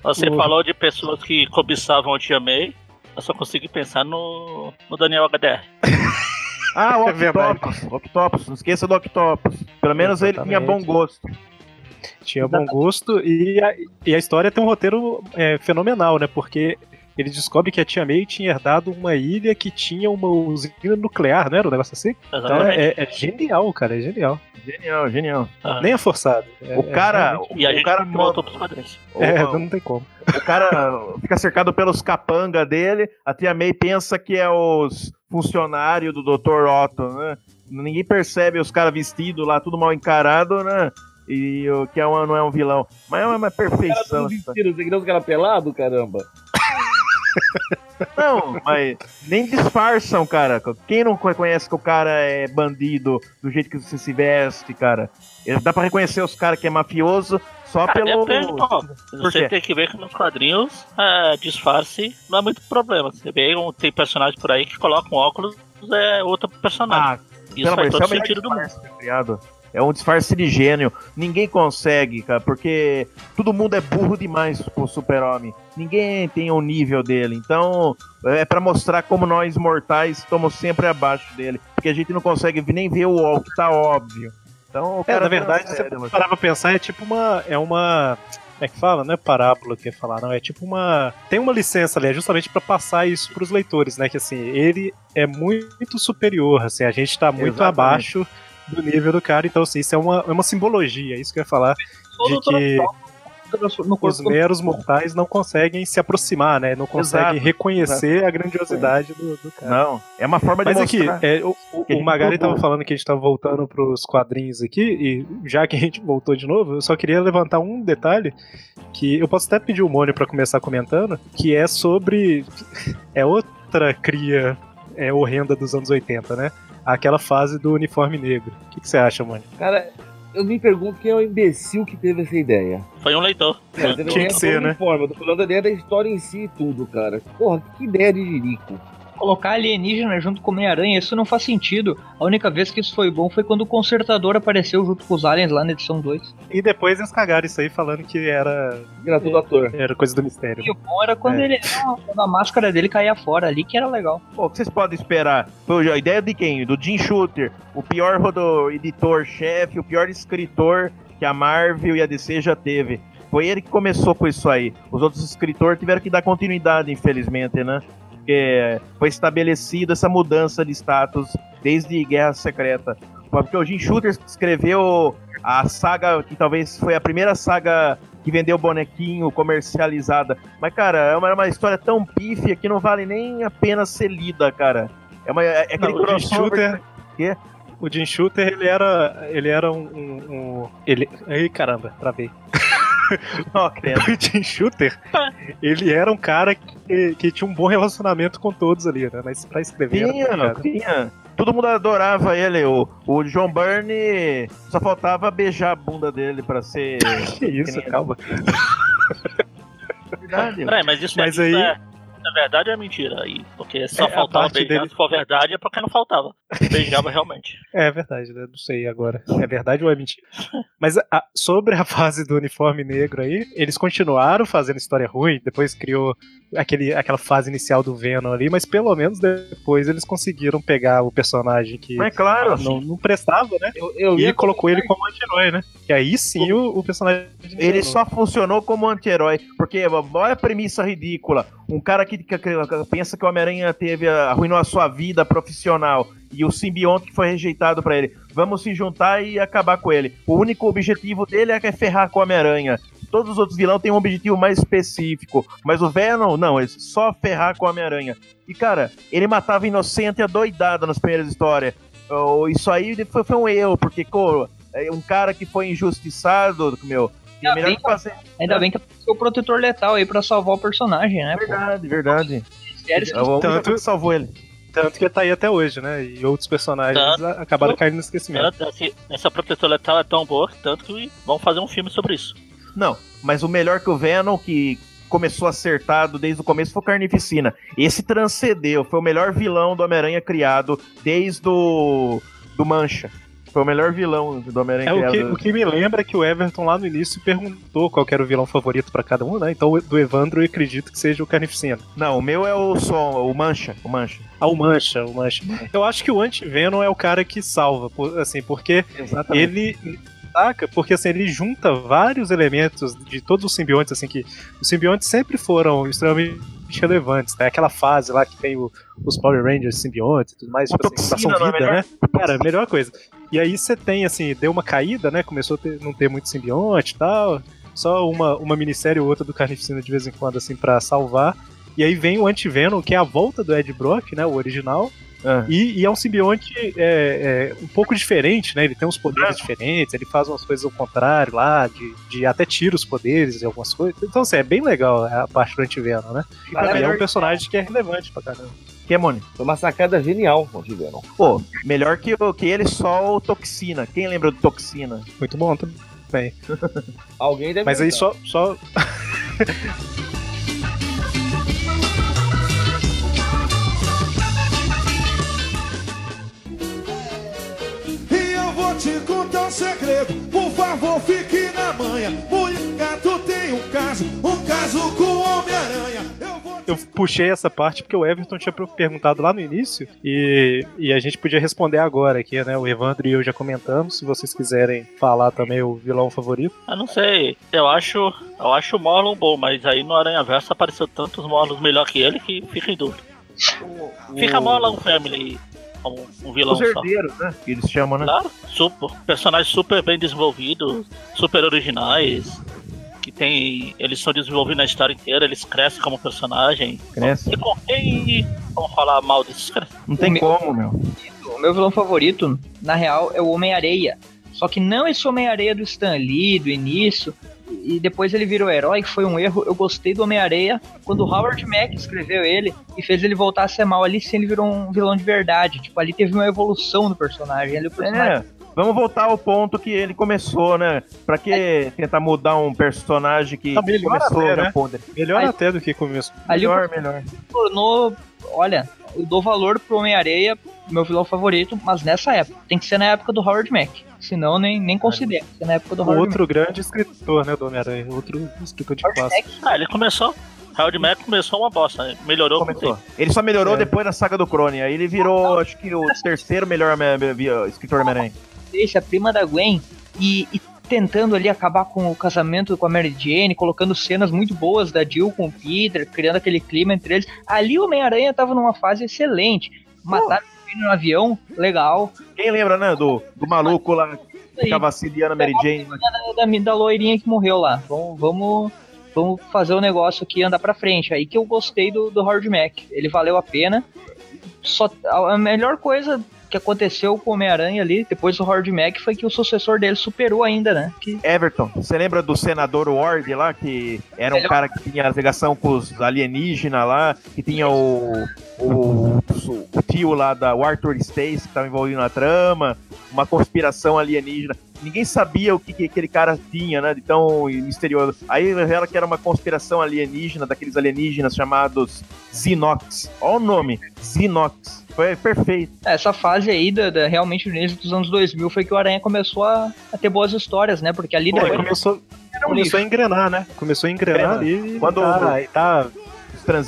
Você O- falou de pessoas que cobiçavam a Tia May. Eu só consegui pensar no, no Daniel HDR. Ah, o É. Octopus. Octopus, não esqueça do Octopus. Pelo menos ele tinha bom Exatamente. gosto. Tinha bom gosto e a, e a história tem um roteiro é, fenomenal, né? Porque ele descobre que a Tia May tinha herdado uma ilha que tinha uma usina nuclear, não era um negócio assim? Então Exatamente. é, é genial, cara, é genial. Genial, genial. Ah. Nem é forçado. É- O cara, realmente- E a o gente cara voltou pros quadrinhos. É, o- não tem como. O cara fica cercado pelos capanga dele, a tia May pensa que é os funcionários do Dr. Otto, né? Ninguém percebe os caras vestidos lá, tudo mal encarado, né? E o que é uma, não é um vilão. Mas é uma, uma perfeição. Tudo vestido, você que não os caras pelado, caramba. Não, mas nem disfarçam, cara. Quem não conhece que o cara é bandido do jeito que você se veste, cara? Dá pra reconhecer os caras que é mafioso só Cara, pelo. depende, Você tem que ver que nos quadrinhos é, disfarce não é muito problema. Você vê, um- tem personagens por aí que colocam óculos, é outro personagem. Ah, Isso faz todo é sentido do mundo. criado. É um disfarce de gênio. Ninguém consegue, cara, porque todo mundo é burro demais pro super-homem. Ninguém tem o nível dele. Então, é pra mostrar como nós mortais estamos sempre abaixo dele. Porque a gente não consegue nem ver o, o que tá óbvio. Então, É, na verdade, se mas- você parar pra pensar, é tipo uma. É uma. Como é que fala? Não é parábola que ia falar, não. É tipo uma. Tem uma licença ali, é justamente pra passar isso pros leitores, né? Que assim, ele é muito superior, assim, a gente tá muito Exatamente. abaixo do nível do cara, então assim, isso é uma, é uma simbologia, é isso que eu ia falar, de que no os meros mortais não conseguem se aproximar, né? Não conseguem Exato, reconhecer a grandiosidade do, do cara. Não, é uma forma de Mas aqui, mostrar. é, o, o- o Magari ficou tava falando que a gente tava voltando pros quadrinhos aqui, e já que a gente voltou de novo, eu só queria levantar um detalhe que eu posso até pedir o Mônio pra começar comentando, que é sobre. É outra cria é, horrenda dos anos 80, né? Aquela fase do uniforme negro. O que, você acha, Mônio? Cara, eu me pergunto quem é o imbecil que teve essa ideia. Foi um leitor. É, Tinha que ideia ser, do né? uniforme, Eu tô falando da ideia da história em si e tudo, cara. Porra, que ideia de jirico. Colocar alienígena junto com Homem-Aranha, isso não faz sentido. A única vez que isso foi bom foi quando o Consertador apareceu junto com os aliens lá na edição 2. E depois eles cagaram isso aí falando que era, Era tudo ator. era coisa do mistério. E o bom era quando É. ele quando a máscara dele caía fora ali, que era legal. Pô, o que vocês podem esperar? Foi a ideia de quem? Do Jim Shooter, o pior rodo- editor-chefe, o pior escritor que a Marvel e a DC já teve. Foi ele que começou com isso aí. Os outros escritores tiveram que dar continuidade, infelizmente, né? Porque foi estabelecida essa mudança de status desde Guerra Secreta. Porque o Jim Shooter escreveu a saga que talvez foi a primeira saga que vendeu bonequinho comercializada. Mas, cara, é uma, é uma história tão pífia que não vale nem a pena ser lida, cara. É, uma, é, é aquele Não, o Jim crossover. Shooter, Quê? o Jim Shooter, ele era, ele era um, um- um- ele, ai caramba, travei. Ó, credo. O Jim Shooter, ele era um cara que, que tinha um bom relacionamento com todos ali, né? Mas pra escrever era Tinha, complicado. tinha. Todo mundo adorava ele. O, o John Byrne só faltava beijar a bunda dele pra ser. Que isso, calma. verdade. Peraí, mas isso, Mas é, aí- é, é verdade ou é mentira? Aí, porque só É, faltava beijar, dele- se for verdade é porque não faltava. Beijava realmente. É verdade, né? Não sei agora. É verdade ou é mentira? Mas a- sobre a fase do uniforme negro aí, eles continuaram fazendo história ruim, depois criou aquele, aquela fase inicial do Venom ali, mas pelo menos depois eles conseguiram pegar o personagem que Mas é claro, não, não prestava, né? Eu, eu E colocou ele como anti-herói, né? E aí sim o, o personagem. Ele só funcionou como anti-herói. Porque olha a premissa ridícula. Um cara que, que- que pensa que o Homem-Aranha teve a- arruinou a sua vida profissional e o simbionte que foi rejeitado pra ele. Vamos se juntar e acabar com ele. O único objetivo dele é ferrar com o Homem-Aranha. Todos os outros vilões têm um objetivo mais específico. Mas o Venom, não, é só ferrar com o Homem-Aranha. E, cara, ele matava inocente adoidado nas primeiras histórias. Oh, Isso aí foi, foi um erro, porque, pô, é um cara que foi injustiçado, meu, é Ainda melhor bem que fazer. Ainda bem que apareceu o protetor letal aí pra salvar o personagem, né? pô? Verdade, verdade. Sério, É único Tanto- que salvou ele. Tanto que tá aí até hoje, né? E outros personagens Tanto- a- acabaram caindo no esquecimento. Ela- esse- essa protetor letal é tão boa que tanto que vão fazer um filme sobre isso. Não, mas o melhor que o Venom, que começou acertado desde o começo, foi o Carnificina. Esse transcendeu, foi o melhor vilão do Homem-Aranha criado desde o do Mancha. Foi o melhor vilão do Homem-Aranha É, o, que, criado. o que me lembra é que o Everton lá no início perguntou qual que era o vilão favorito pra cada um, né? Então o do Evandro eu acredito que seja o Carnificina. Não, o meu é o som, o Mancha, o Mancha. Ah, o Mancha, o Mancha. Eu acho que o Anti-Venom é o cara que salva, assim, porque Exatamente. ele saca, porque assim, ele junta vários elementos de todos os simbiontes, assim, que os simbiontes sempre foram extremamente relevantes, né? Aquela fase lá que tem o- os Power Rangers simbiontes e tudo mais, tipo assim, Toxina é Vida, melhor? né? Cara, melhor coisa. E aí você tem, assim, deu uma caída, né? Começou a ter- não ter muito simbionte e tal, só uma, uma minissérie ou outra do Carnificina de vez em quando, assim, pra salvar. E aí vem o Anti-Venom, que é a volta do Ed Brock, né? O original. Ah. E, e é um simbionte é, é, um pouco diferente, né? Ele tem uns poderes diferentes, ele faz umas coisas ao contrário lá, de, de até tira os poderes e algumas coisas. Então, assim, é bem legal a parte do Anti-Venom, né? E é melhor- um personagem que é relevante pra caramba. Que é, Moni? Foi uma sacada genial, o Venom. Pô, melhor que, que ele só o Toxina. Quem lembra do Toxina? Muito bom também. Alguém deve Mas aí só, só vou te contar um segredo, por favor fique na manha. Mulher gato tem um caso, um caso com o Homem-Aranha. Eu vou te eu puxei essa parte porque o Everton tinha perguntado lá no início e, e a gente podia responder agora aqui, né? O Evandro e eu já comentamos. Se vocês quiserem falar também o vilão favorito. Eu não sei, eu acho, eu acho o Morlon bom, mas aí no Aranha Verso apareceu tantos Morlons melhor que ele que fica em dúvida. Fica Morlon Family como um vilão Os só. herdeiros, né? Que eles chamam, né? Claro, super, personagens super bem desenvolvidos, super originais, que tem. Eles são desenvolvidos na história inteira, eles crescem como personagem. Cresce. E com quem vamos falar mal desses caras? Não tem O como, meu. O meu vilão favorito, na real, é o Homem-Areia. Só que não esse Homem-Areia do Stan Lee, do início, e depois ele virou herói, que foi um erro. Eu gostei do Homem-Areia quando o Howard Mack escreveu ele e fez ele voltar a ser mal. Ali sim ele virou um vilão de verdade. Tipo, ali teve uma evolução do personagem. Ali o personagem É. Vamos voltar ao ponto que ele começou, né? Pra que tentar mudar um personagem que Tá melhor começou até, né? Melhor Aí- até do que começo. ali o Melhor, melhor. tornou. Olha, eu dou valor pro Homem-Areia, meu vilão favorito, mas nessa época. Tem que ser na época do Howard Mack. Senão nem, nem considero. Ser na época do Howard outro grande escritor, né, do Homem-Aranha. Outro escritor de. Howard classe. Mack Ah, ele começou. Howard Mack começou uma bosta, né? melhorou Começou. Ele só melhorou É. depois da saga do Crone. Aí ele virou, acho que, o terceiro melhor me- me- me- escritor Homem-Aranha. Stacy, a prima da Gwen, e, e tentando ali acabar com o casamento com a Mary Jane, colocando cenas muito boas da Jill com o Peter, criando aquele clima entre eles. Ali o Homem-Aranha tava numa fase excelente. Mataram o menino no avião, legal. Quem lembra, né? Do, do maluco lá que ficava auxiliando a Mary Jane. da, da, da loirinha que morreu lá. Vamos, vamos, vamos fazer o negócio aqui andar pra frente. Aí que eu gostei do, do Howard Mack. Ele valeu a pena. Só, a melhor coisa que aconteceu com o Homem-Aranha ali, depois do Howard Mack, foi que o sucessor dele superou ainda, né? Que Everton, você lembra do senador Ward lá, que era um Melhor. cara que tinha ligação com os alienígenas lá, que tinha o, o, o tio lá da Arthur Stace, que estava envolvido na trama, uma conspiração alienígena. ninguém sabia o que, que aquele cara tinha, né? De tão misterioso. Aí revela que era uma conspiração alienígena, daqueles alienígenas chamados Xinox. Olha o nome, Xinox. Foi perfeito. Essa fase aí, da, da- realmente no início dos anos 2000, foi que o Aranha começou a, a ter boas histórias, né? Porque ali Pô, depois começou, era um começou a engrenar, né? Começou a engrenar Engrena. ali e Quando- tá, e tá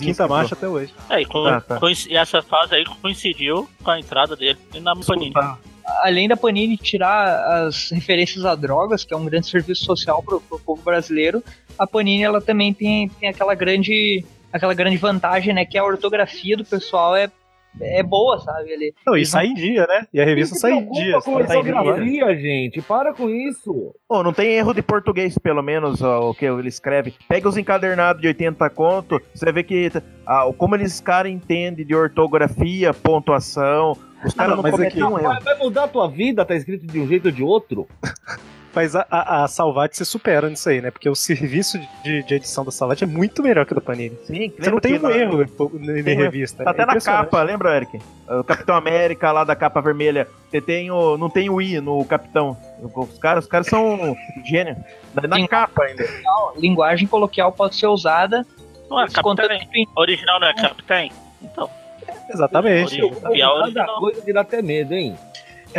quinta marcha até hoje. É, e, co- Tá, tá. e essa fase aí coincidiu com a entrada dele na Panini. Além da Panini tirar as referências a drogas, que é um grande serviço social pro, pro povo brasileiro, a Panini ela também tem, tem aquela grande aquela grande vantagem, né? Que a ortografia do pessoal é, é boa, sabe? Ele, Não, e sai em dia, né? E a revista sai em dia. com sai em dia. ortografia, gente. Para com isso. Pô, não tem erro de português, pelo menos, ó, o que ele escreve. Pega os encadernados de 80 conto, você vai ver que ah, como eles caras entendem de ortografia, pontuação. Os caras não, não, mas cometem aqui- um erro. Vai, vai mudar a tua vida, tá escrito de um jeito ou de outro? Mas a, a, a Salvat se supera nisso aí, né? Porque o serviço de, de edição da Salvat é muito melhor que o do Panini. Sim, Você não tem que um na- erro erro. revista. Tá é até na capa, lembra, Eric? O Capitão América lá da capa vermelha. Você tem o, não tem o I no Capitão. Os caras, os caras são gênio. Na, capa ainda. linguagem coloquial pode ser usada Não é em- Original não é Capitão? Então, Exatamente. Cada original. coisa de dar até medo, hein?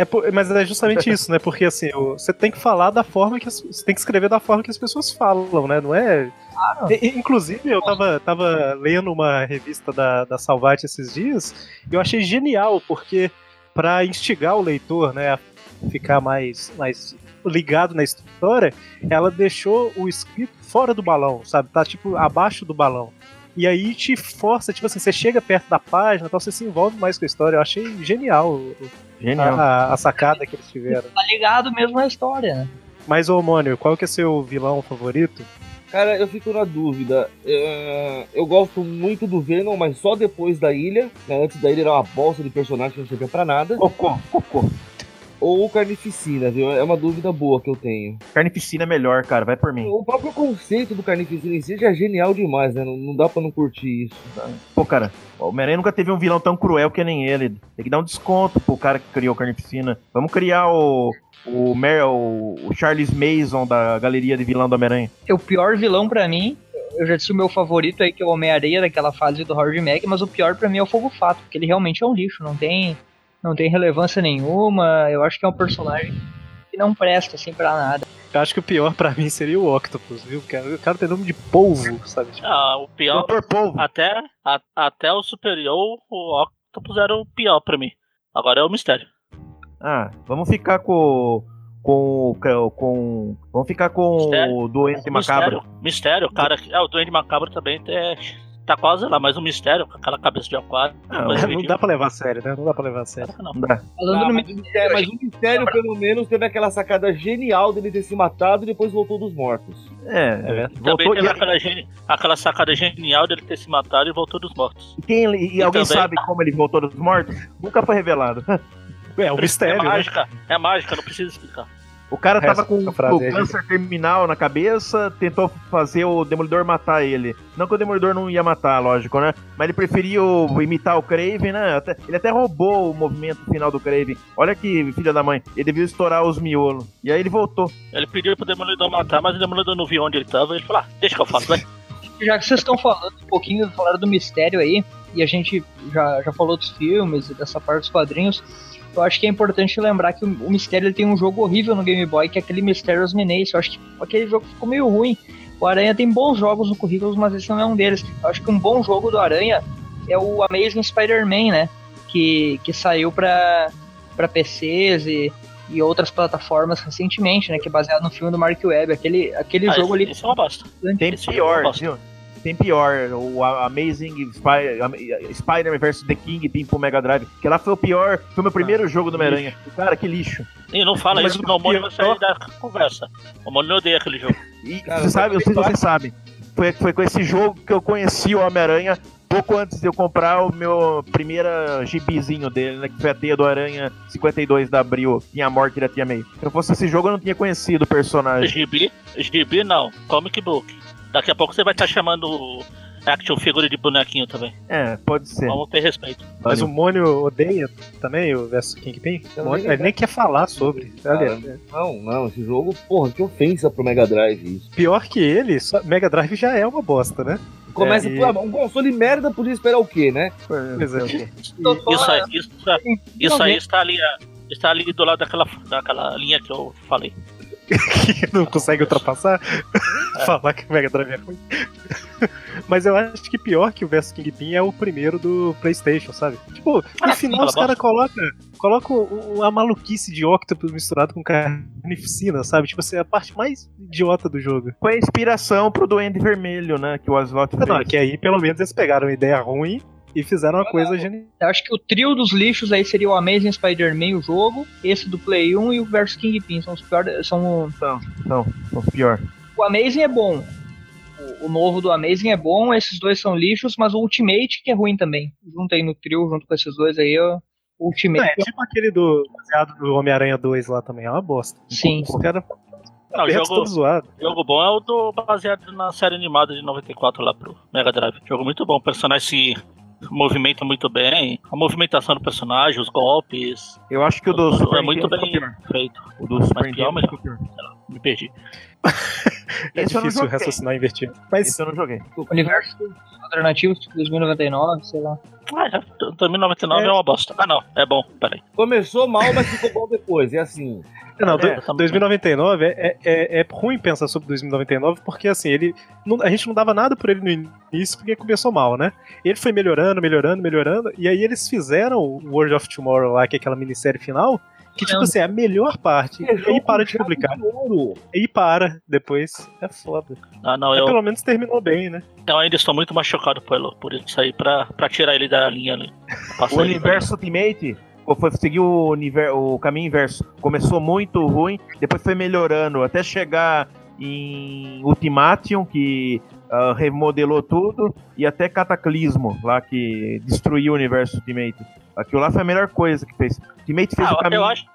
É, mas é justamente isso, né? Porque assim, você tem que falar da forma que as, você tem que escrever da forma que as pessoas falam, né? Não é. E- inclusive, eu tava, tava lendo uma revista da, da Salvat esses dias e eu achei genial, porque para instigar o leitor, né, a ficar mais, mais ligado na história, ela deixou o escrito fora do balão, sabe? Tá tipo abaixo do balão. E aí te força, tipo assim, você chega perto da página, então você se envolve mais com a história. Eu achei genial o- Genial. a, a sacada que eles tiveram. tá ligado mesmo na história, né? Mas, ô Mônio, qual que é seu vilão favorito? Cara, eu fico na dúvida. É, Eu gosto muito do Venom, mas só depois da ilha. né? Antes da ilha era uma bosta de personagem que não servia pra nada. Cocô, cocô. Ou o Carnificina, viu? É uma dúvida boa que eu tenho. Carnificina é melhor, cara. Vai por mim. O próprio conceito do Carnificina em si já é genial demais, né? Não, não dá pra não curtir isso. Pô, cara, o Homem-Aranha nunca teve um vilão tão cruel que nem ele. Tem que dar um desconto pro cara que criou o Carnificina. Vamos criar o. O, Mer, o, o Charles Mason da galeria de vilão do Homem-Aranha. O pior vilão pra mim, eu já disse o meu favorito aí, que é o Homem-Areia daquela fase do Howard Mack, mas o pior pra mim é o Fogo Fato, porque ele realmente é um lixo, não tem, não tem relevância nenhuma. Eu acho que é um personagem que não presta assim pra nada. Eu acho que o pior pra mim seria o Octopus, viu? O cara, o cara tem nome de polvo, sabe? Tipo, ah, o pior. Doutor Polvo. Até, a- até o superior, o Octopus era o pior pra mim. Agora é o mistério. Ah, vamos ficar com. Com. Com. com- vamos ficar com Mistério. o Doente Macabro. Mistério, mistério, cara. É, o Duende Macabro também é, tá quase lá, mas o mistério, com aquela cabeça de aquário. Ah, não ridícula. dá pra levar a sério, né? Não dá pra levar a sério. Não. Não dá. Falando Ah, no mas, mistério, mas o mistério, pelo menos, teve aquela sacada genial dele ter se matado e depois voltou dos mortos. É, verdade. Também voltou. teve E, aquela, geni- aquela sacada genial dele ter se matado e voltou dos mortos. e quem, e E alguém também- sabe como ele voltou dos mortos? Nunca foi revelado. É, o mistério, é né? mágica, é mágica, não precisa explicar. O cara tava com o é câncer terminal na cabeça, tentou fazer o Demolidor matar ele. Não que o Demolidor não ia matar, lógico, né? Mas ele preferiu imitar o Craven, né? Até- ele até roubou o movimento final do Craven. Olha que filha da mãe. Ele devia estourar os miolos. E aí ele voltou. Ele pediu pro Demolidor matar, mas o Demolidor não viu onde ele tava. Ele falou: ah, deixa que eu faço, vai. Já que vocês estão falando um pouquinho, falaram do mistério aí, e a gente já, já falou dos filmes e dessa parte dos quadrinhos, eu acho que é importante lembrar que o, mistério ele tem um jogo horrível no Game Boy, que é aquele Mysterious Menace. Eu acho que aquele jogo ficou meio ruim. O Aranha tem bons jogos no currículo, mas esse não é um deles. Eu acho que um bom jogo do Aranha é o Amazing Spider-Man, né? Que, que saiu pra, pra PCs e, e outras plataformas recentemente, né? Que é baseado no filme do Mark Webb. Aquele, aquele Ah, jogo esse, ali. esse é uma bosta. Tem Esse pior, viu? Tem pior. O Amazing Spy- Spider-Man vs The King pro Mega Drive. Que lá foi o pior. Foi o meu primeiro jogo do Homem-Aranha. Cara, que lixo. E não fala Mas isso, o que o Mônio vai sair da conversa. O Mônio odeia aquele jogo. E Cara, você sabe, eu sei se vocês sabem. Foi, foi com esse jogo que eu conheci o Homem-Aranha pouco antes de eu comprar o meu primeira gibizinho dele, né? Que foi a Teia do Aranha 52 da Abril. Tinha a morte da Tia May. Se não fosse esse jogo, eu não tinha conhecido o personagem. Gibi, gibi não, comic book. Daqui a pouco você vai estar chamando action figure de bonequinho também. É, pode ser. Vamos ter respeito. Mas o Mônio odeia também o versus Kingpin? O Mônio- nem- ele nem quer falar sobre. Cara, Não, não, esse jogo, porra, que ofensa pro Mega Drive isso. pior que ele, só- Mega Drive já é uma bosta, né? Começa, É, e- pô, um console merda, podia esperar o quê, né? Pois é. Isso aí, isso, isso aí está ali, está ali do lado daquela, daquela linha que eu falei. Que não consegue ultrapassar, falar que o Mega Drive é ruim. Mas eu acho que pior que o Versus Kingpin é o primeiro do PlayStation, sabe? Tipo, no Ah, final os caras colocam o- a maluquice de Octopus misturado com carnificina, sabe? Tipo assim, a parte mais idiota do jogo. Foi a inspiração pro Duende Vermelho, né? Que o Aslot fez. Não, que aí pelo menos eles pegaram uma ideia ruim e fizeram uma coisa genial. Eu acho que o trio dos lixos aí seria o Amazing Spider-Man, o jogo, esse do Play 1 e o Versus Kingpin. São os piores. São... Não, não, pior. O Amazing é bom. O, o novo do Amazing é bom, esses dois são lixos, mas o Ultimate que é ruim também. Junto aí no trio, junto com esses dois aí, ó, o Não, Ultimate. é tipo aquele do baseado do Homem-Aranha 2 lá também, é uma bosta. Sim. Os caras Não, o jogo, todo zoado. jogo bom é o do baseado na série animada de 94 lá pro Mega Drive. Jogo muito bom, o personagem se movimenta muito bem, a movimentação do personagem, os golpes, Eu acho que o do Super é muito bem feito. O do Super Mas pior, mas me perdi. É Esse não difícil raciocinar invertido. Mas Esse eu não joguei. Universo alternativo, tipo 2099, sei lá. Ah, já, 2099 é. uma bosta. Ah, não, é bom, peraí. Começou mal, mas ficou bom depois. É assim. Não, do- É, 2099 é, é, é ruim pensar sobre 2099 porque assim, ele. não- a gente não dava nada por ele no início porque começou mal, né? Ele foi melhorando, melhorando, melhorando, e aí eles fizeram o World of Tomorrow lá, que é aquela minissérie final, que tipo assim, é a melhor parte. E aí para de publicar. Ouro. E para, depois. É foda. Ah, não, eu, pelo menos terminou bem, né? eu ainda estou muito machucado por, por isso aí, pra, pra tirar ele da linha ali. O universo Ultimate pô, foi seguir o, univer- o caminho inverso. Começou muito ruim, depois foi melhorando até chegar em Ultimation, que ah, remodelou tudo, e até Cataclismo, lá que destruiu o universo Ultimate. Aquilo lá foi a melhor coisa que fez. Ultimate fez Ah, o caminho eu acho-.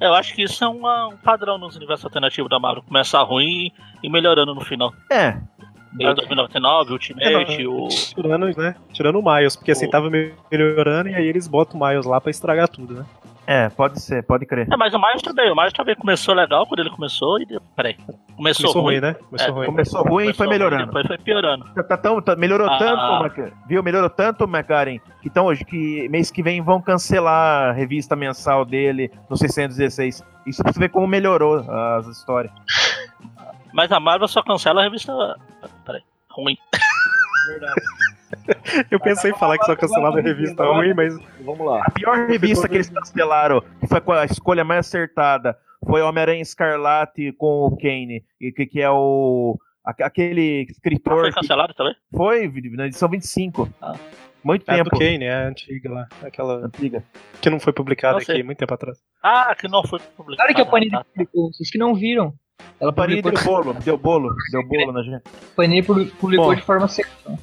Eu acho que isso é uma- um padrão nos universos alternativos da Marvel. Começar ruim e melhorando no final. É, Tem o 2099, Ultimate, o. Tirando, né? Tirando o Miles, porque assim, O- tava melhorando e aí eles botam o Miles lá pra estragar tudo, né? É, pode ser, pode crer. É, mas o Miles também. O Miles também começou legal quando ele começou e. Peraí. Começou, Começou ruim, ruim. né? Começou É, ruim. Começou ruim e foi melhorando. Depois foi piorando. Tá, tá tão, tá- melhorou Ah. tanto, Mac- viu? Melhorou tanto, McCarren, que então hoje que mês que vem vão cancelar a revista mensal dele no 616. Isso pra você ver como melhorou as histórias. Mas a Marvel só cancela a revista. Peraí. Ruim. Eu pensei em falar que só cancelava a revista ruim, mas Vamos lá. A pior revista que eles cancelaram, que foi a escolha mais acertada, foi Homem-Aranha Escarlate com o Kane, que, que é o aque- aquele escritor Foi que cancelado também? foi na edição 25. Ah. Muito a do tempo. Kane, é a antiga lá. Aquela Antiga. que não foi publicada Não aqui muito tempo atrás. Ah, que não foi publicado. Claro que a Panini Ah, tá. publicou, vocês que não viram. Ela Panini publicou, deu bolo, deu bolo, deu bolo na gente. Panini pu- publicou Bom. de forma secreta.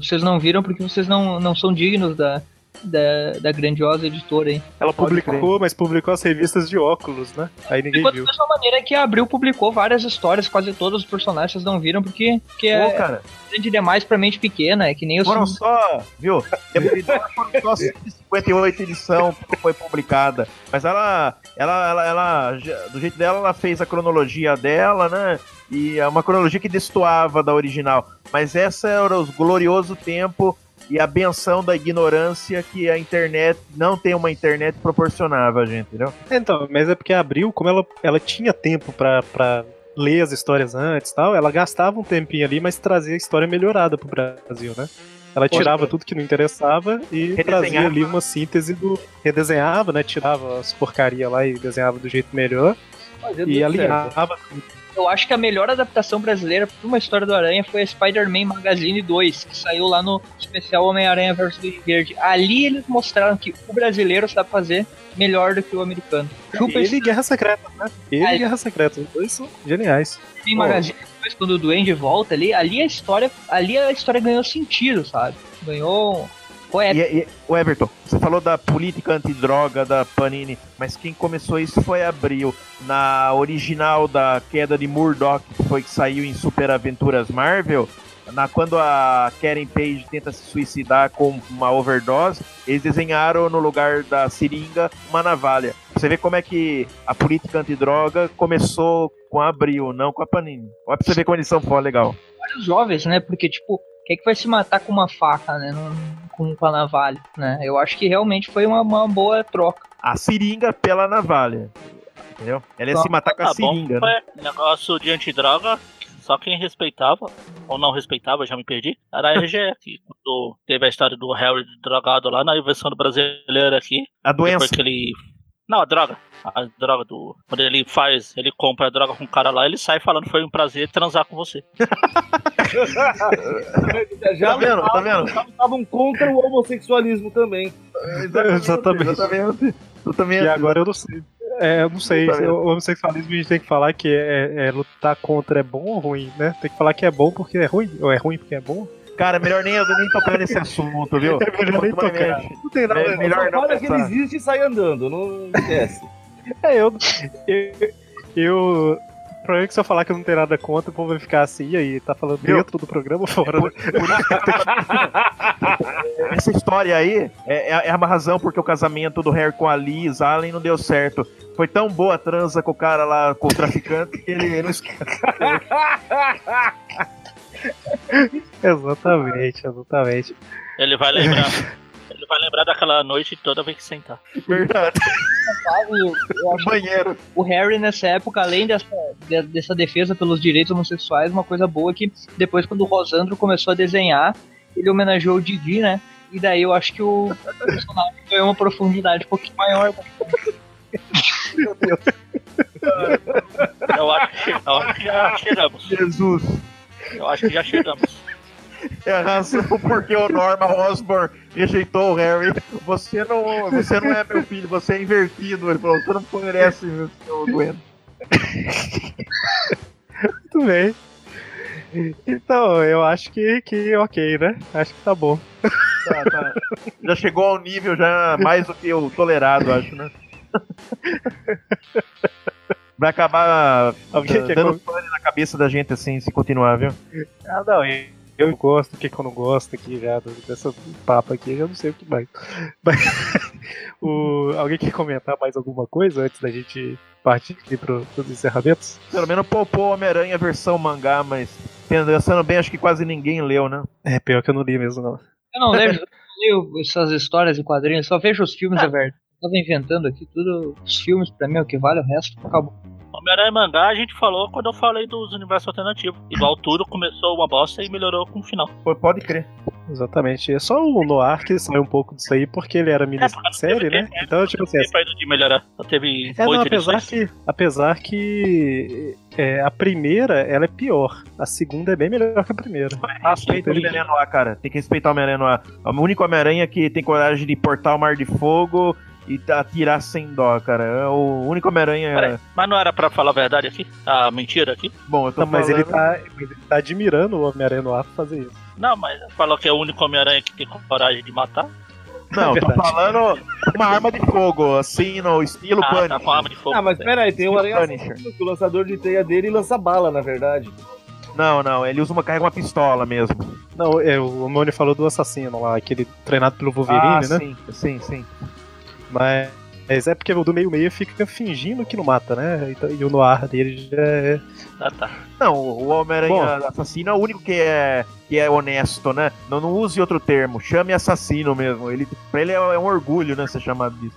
Vocês não viram porque vocês não, não são dignos da, da, da grandiosa editora aí. Ela publicou, mas publicou as revistas de óculos, né? Aí ninguém Enquanto viu. da mesma maneira que a Abril publicou várias histórias, quase todos os personagens não viram, porque, porque Pô, é cara, grande demais pra mente pequena, é que nem os foram só, viu? Foram só 158 edição que foi publicada. Mas ela, ela, ela, ela, do jeito dela, ela fez a cronologia dela, né? E é uma cronologia que destoava da original. Mas essa era os glorioso tempo e a benção da ignorância que a internet não tem uma internet proporcionava, a gente, entendeu? Então, mas é porque a Abril, como ela, ela tinha tempo pra, pra ler as histórias antes e tal, ela gastava um tempinho ali, mas trazia a história melhorada pro Brasil, né? Ela tirava crer. tudo que não interessava e trazia ali uma síntese do. Redesenhava, né? Tirava as porcaria lá e desenhava do jeito melhor. É E muito certo. Eu acho que a melhor adaptação brasileira pra uma história do Aranha foi a Spider-Man Magazine 2, que saiu lá no especial Homem-Aranha vs. Duende Verde. Ali eles mostraram que o brasileiro sabe fazer melhor do que o americano. Chupa Ele e Guerra Secreta, né? Ele e Guerra Secreta, os dois são geniais. Spider-Man Magazine 2, quando o Duende volta ali, ali a história, ali a história ganhou sentido, sabe? Ganhou... Foi E, e, o Everton, você falou da política antidroga da Panini, mas quem começou isso foi Abril. Na original da queda de Murdoch, que foi que saiu em Super Aventuras Marvel, na, quando a Karen Page tenta se suicidar com uma overdose, eles desenharam no lugar da seringa uma navalha. Você vê como é que a política antidroga começou com a Abril, não com a Panini. Olha pra você ver como eles são foda, legal. Vários jovens, né? Porque, tipo, quem é que vai se matar com uma faca, né? Não, com, com a navalha, né? Eu acho que realmente foi uma, uma boa troca. A seringa pela navalha. Entendeu? Ela ia se matar com a Tá bom, seringa, né? negócio de antidroga, só quem respeitava, ou não respeitava, já me perdi, era a RGE, que quando teve a história do Harry drogado lá na versão do brasileiro aqui, A doença. depois que ele... Não, a droga. A droga do... Quando ele faz, ele compra a droga com o cara lá, ele sai falando foi um prazer transar com você. Já Tá vendo? Tá vendo? estavam contra o homossexualismo também. Exatamente. Exatamente. Exatamente. E agora eu não sei. É, eu não sei. O homossexualismo a gente tem que falar que é, é lutar contra é bom ou ruim, né? Tem que falar que é bom porque é ruim, ou é ruim porque é bom. Cara, melhor nem, nem tocar nesse assunto, viu? É melhor nem tocar. Não tem nada. É melhor não Olha que ele existe e sai andando, não esquece. É, eu. Eu. eu problema é que se eu falar que eu não tenho nada contra, o povo vai ficar assim, e aí, tá falando Viu? dentro do programa ou fora? né? Essa história aí é, é- é uma razão porque o casamento do Harry com a Liz Allen não deu certo. Foi tão boa a transa com o cara lá, com o traficante, que ele não esquece. Exatamente, exatamente. Ele vai lembrar. ele vai lembrar daquela noite toda vez que sentar. Verdade. Banheiro. o Harry, nessa época, além dessa, de- dessa defesa pelos direitos homossexuais, uma coisa boa é que depois, quando o Rosandro começou a desenhar, ele homenageou o Didi, né? E daí eu acho que o personagem ganhou uma profundidade um pouquinho maior. Eu acho que, eu acho que já chegamos. Jesus. Eu acho que já chegamos. É a razão porque o Norman Osborn rejeitou o Harry. Você não, você não é meu filho, você é invertido. Ele falou, você não merece, meu doente. Muito bem. Então, eu acho que, que ok, né? Acho que tá bom. Tá, tá. Já chegou ao nível já mais do que o tolerado, acho, né? Vai acabar Alguém dando pane na cabeça da gente assim, se continuar, viu? Ah, não, eu, eu gosto, o que eu não gosto aqui já, dessa papo aqui, eu já não sei o que mais. Mas, o, alguém quer comentar mais alguma coisa antes da gente partir aqui pro, pros encerramentos? Pelo menos poupou Homem-Aranha versão mangá, mas pensando bem, acho que quase ninguém leu, né? É, pior que eu não li mesmo, não. Eu não leio, eu não leio essas histórias e quadrinhos, só vejo os filmes, é verdade. Eu tava inventando aqui tudo, os filmes pra mim é o que vale, o resto acabou. Homem-Aranha mangá a gente falou quando eu falei dos universos alternativos. Igual tudo começou uma bosta e melhorou com o final. Pô, Pode crer. Exatamente. É só o Noir que saiu um pouco disso aí porque ele era É, minissérie, teve né? tempo, Então, tipo assim, Tempo ainda de melhorar. Só teve É, não, apesar edições. que, apesar que é, a primeira ela é pior, a segunda é bem melhor que a primeira. Respeita o Homem-Aranha no ar, cara. Tem que respeitar o Homem-Aranha no ar. É o único Homem-Aranha que tem coragem de portar o mar de fogo e atirar sem dó, cara. É o único Homem-Aranha. Peraí, mas não era pra falar a verdade aqui? A mentira aqui? Bom, eu tô Não, mas ele falando- tá, mas ele tá admirando o Homem-Aranha no ar pra fazer isso. Não, mas falou que é o único Homem-Aranha que tem coragem de matar. Não, tô Verdade. falando uma arma de fogo, assim, no estilo Ah, Punisher. tá com arma de fogo. Ah, mas peraí, tem o Aranha que o lançador de teia dele lança bala, na verdade. Não, não, ele usa uma, carrega uma pistola mesmo. Não, é, o Moni falou do assassino lá, aquele treinado pelo Wolverine, ah, né? sim, sim, sim. Mas, mas é porque o do meio-meio fica fingindo que não mata, né? Então, e o Noir dele já é. Ah, tá. Não, o Homem-Aranha assassino é o único que é, que é honesto, né? Não, não use outro termo, chame assassino mesmo. Ele, pra ele é, é um orgulho, né, ser chamado disso.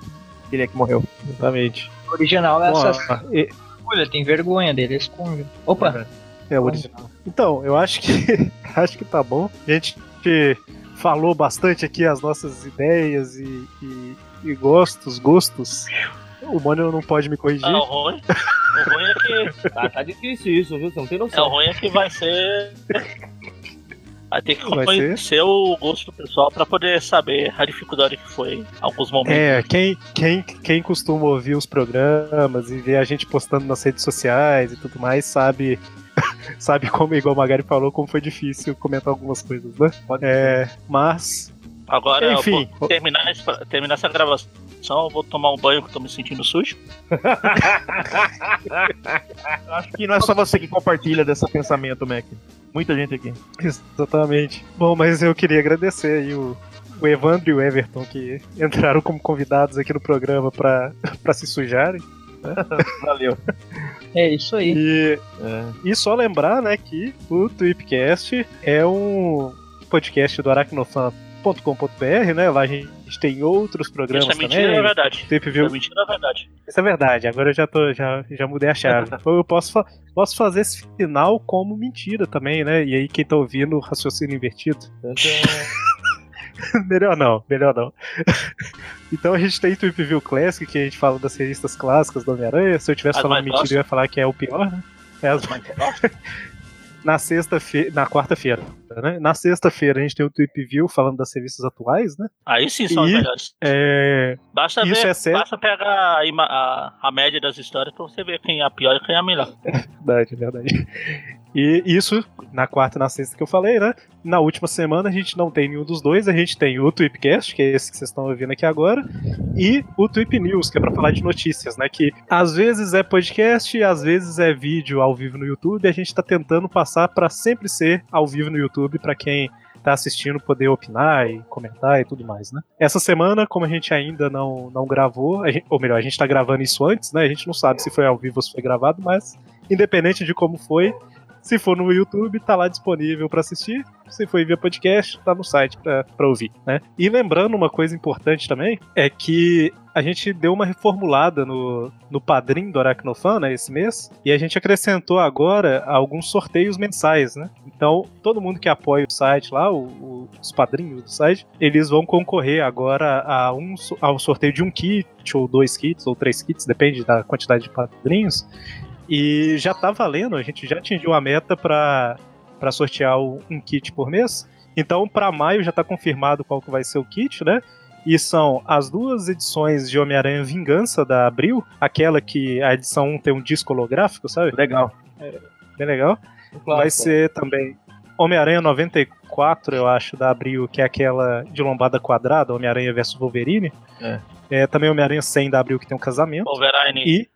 Ele é que morreu. Exatamente. O original é Bom, essa e- escolha, tem vergonha dele, esconde. Opa, É o original. Então, eu acho que acho que tá bom. A gente falou bastante aqui as nossas ideias e, e- e gostos, gostos. O Mônio não pode me corrigir. Ah, o ruim. O ruim é que. Tá, tá difícil isso, viu? Você não tem É, o noção. ruim é que vai ser. Vai ter que conhecer o gosto do pessoal pra poder saber a dificuldade que foi em alguns momentos. É, quem, quem, quem costuma ouvir os programas e ver a gente postando nas redes sociais e tudo mais, sabe, sabe como, igual o Magari falou, como foi difícil comentar algumas coisas, né? É, mas, Agora, Enfim. eu vou terminar, esse- terminar essa gravação, eu vou tomar um banho que eu tô me sentindo sujo. Acho que não é só você que compartilha desse pensamento, Mac. Muita gente aqui. Exatamente. Bom, mas eu queria agradecer aí o, o Evandro e o Everton que entraram como convidados aqui no programa pra, pra se sujarem. Valeu. É isso aí. E, É. e só lembrar, né, que o Tweepcast é um podcast do aracnofan.com.br, né? Lá a gente tem outros programas Isso é mentira, também. é verdade. Tweep Isso View é mentira, é verdade. Isso é verdade, agora eu já, tô, já, já mudei a chave. Eu posso, fa- posso fazer esse final como mentira também, né? E aí quem tá ouvindo, raciocínio invertido. melhor não, melhor não. então a gente tem Tweep View Classic, que a gente fala das revistas clássicas do Homem-Aranha. Se eu tivesse As falando mentira, eu ia falar que é o pior, né? É as- na sexta-feira, na quarta-feira, né? Na sexta-feira a gente tem o Tweep View falando das revistas atuais, né? Aí sim são E- melhores. É, Basta, Isso ver, é sério? basta pegar a, a, a média das histórias pra você ver quem é a pior e quem é a melhor. Verdade, verdade. E isso na quarta e na sexta que eu falei, né? Na última semana a gente não tem nenhum dos dois, a gente tem o Tweepcast, que é esse que vocês estão ouvindo aqui agora, e o Tweep News, que é pra falar de notícias, né? Que às vezes é podcast, às vezes é vídeo ao vivo no YouTube, e a gente tá tentando passar pra sempre ser ao vivo no YouTube pra quem tá assistindo poder opinar e comentar e tudo mais, né? Essa semana, como a gente ainda não, não gravou, gente- ou melhor, a gente tá gravando isso antes, né? A gente não sabe se foi ao vivo ou se foi gravado, mas independente de como foi, se for no YouTube, tá lá disponível pra assistir. Se for via podcast, tá no site pra ouvir, né? E lembrando uma coisa importante também, é que a gente deu uma reformulada no, no padrinho do Aracnofan, né, esse mês, e a gente acrescentou agora alguns sorteios mensais, né? Então, todo mundo que apoia o site lá, o- o- os padrinhos do site, eles vão concorrer agora a um, ao sorteio de um kit, ou dois kits, ou três kits, depende da quantidade de padrinhos. E já tá valendo, a gente já atingiu a meta para sortear um kit por mês. Então, para maio já tá confirmado qual que vai ser o kit, né? E são as duas edições de Homem-Aranha Vingança da Abril, aquela que a edição 1 tem um disco holográfico, sabe? Legal. Bem legal. Vai ser também Homem-Aranha 94, eu acho, da Abril, que é aquela de lombada quadrada, Homem-Aranha vs Wolverine. É. É, também Homem-Aranha 100 da Abril, que tem um casamento. Wolverine. E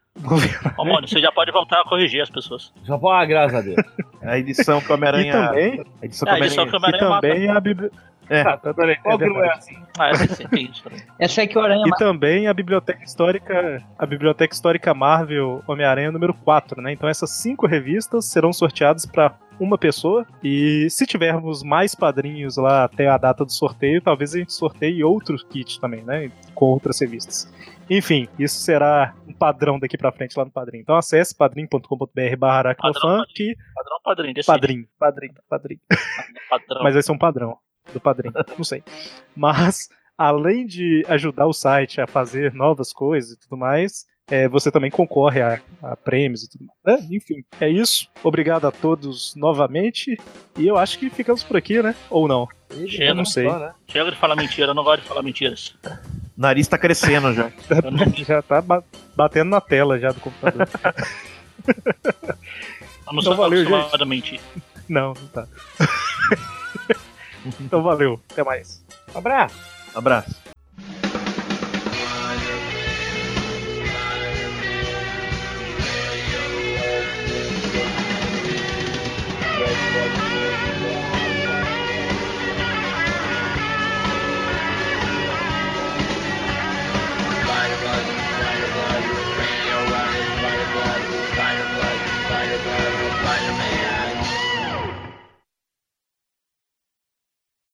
Ô, Mônio, você já pode voltar a corrigir as pessoas. Já foi uma graças a Deus. A edição E Homem-Aranha. também, A edição É, que o a edição que o Homem-Aranha. e Homem-Aranha também a Bibli... É. Ah, tá, peraí, Qual é que não é assim? Ah, essa também. Essa é que o Aranha E mata. também a Biblioteca Histórica, a Biblioteca Histórica Marvel Homem-Aranha número 4, né? Então essas cinco revistas serão sorteadas para uma pessoa e se tivermos mais padrinhos lá até a data do sorteio, talvez a gente sorteie outros kits também, né? Com outras revistas. Enfim, isso será um padrão daqui pra frente lá no Padrim. Então acesse padrim.com.br barra aracnofan Padrão, que... Padrão padrinho Padrim, padrim, padrim. padrão. Mas vai ser um padrão do padrinho, não sei. Mas, além de ajudar o site a fazer novas coisas e tudo mais, é, você também concorre a, a prêmios e tudo mais. né? Enfim, é isso. Obrigado a todos novamente. E eu acho que ficamos por aqui, né? Ou não? Chega, Eu não sei. Só, né? Chega de falar mentira, eu não gosto de falar mentiras. O nariz tá crescendo já. Já tá ba- batendo na tela já do computador. eu não Então valeu, a mentir. não, não tá. Então valeu. Até mais. Abraço. Abraço.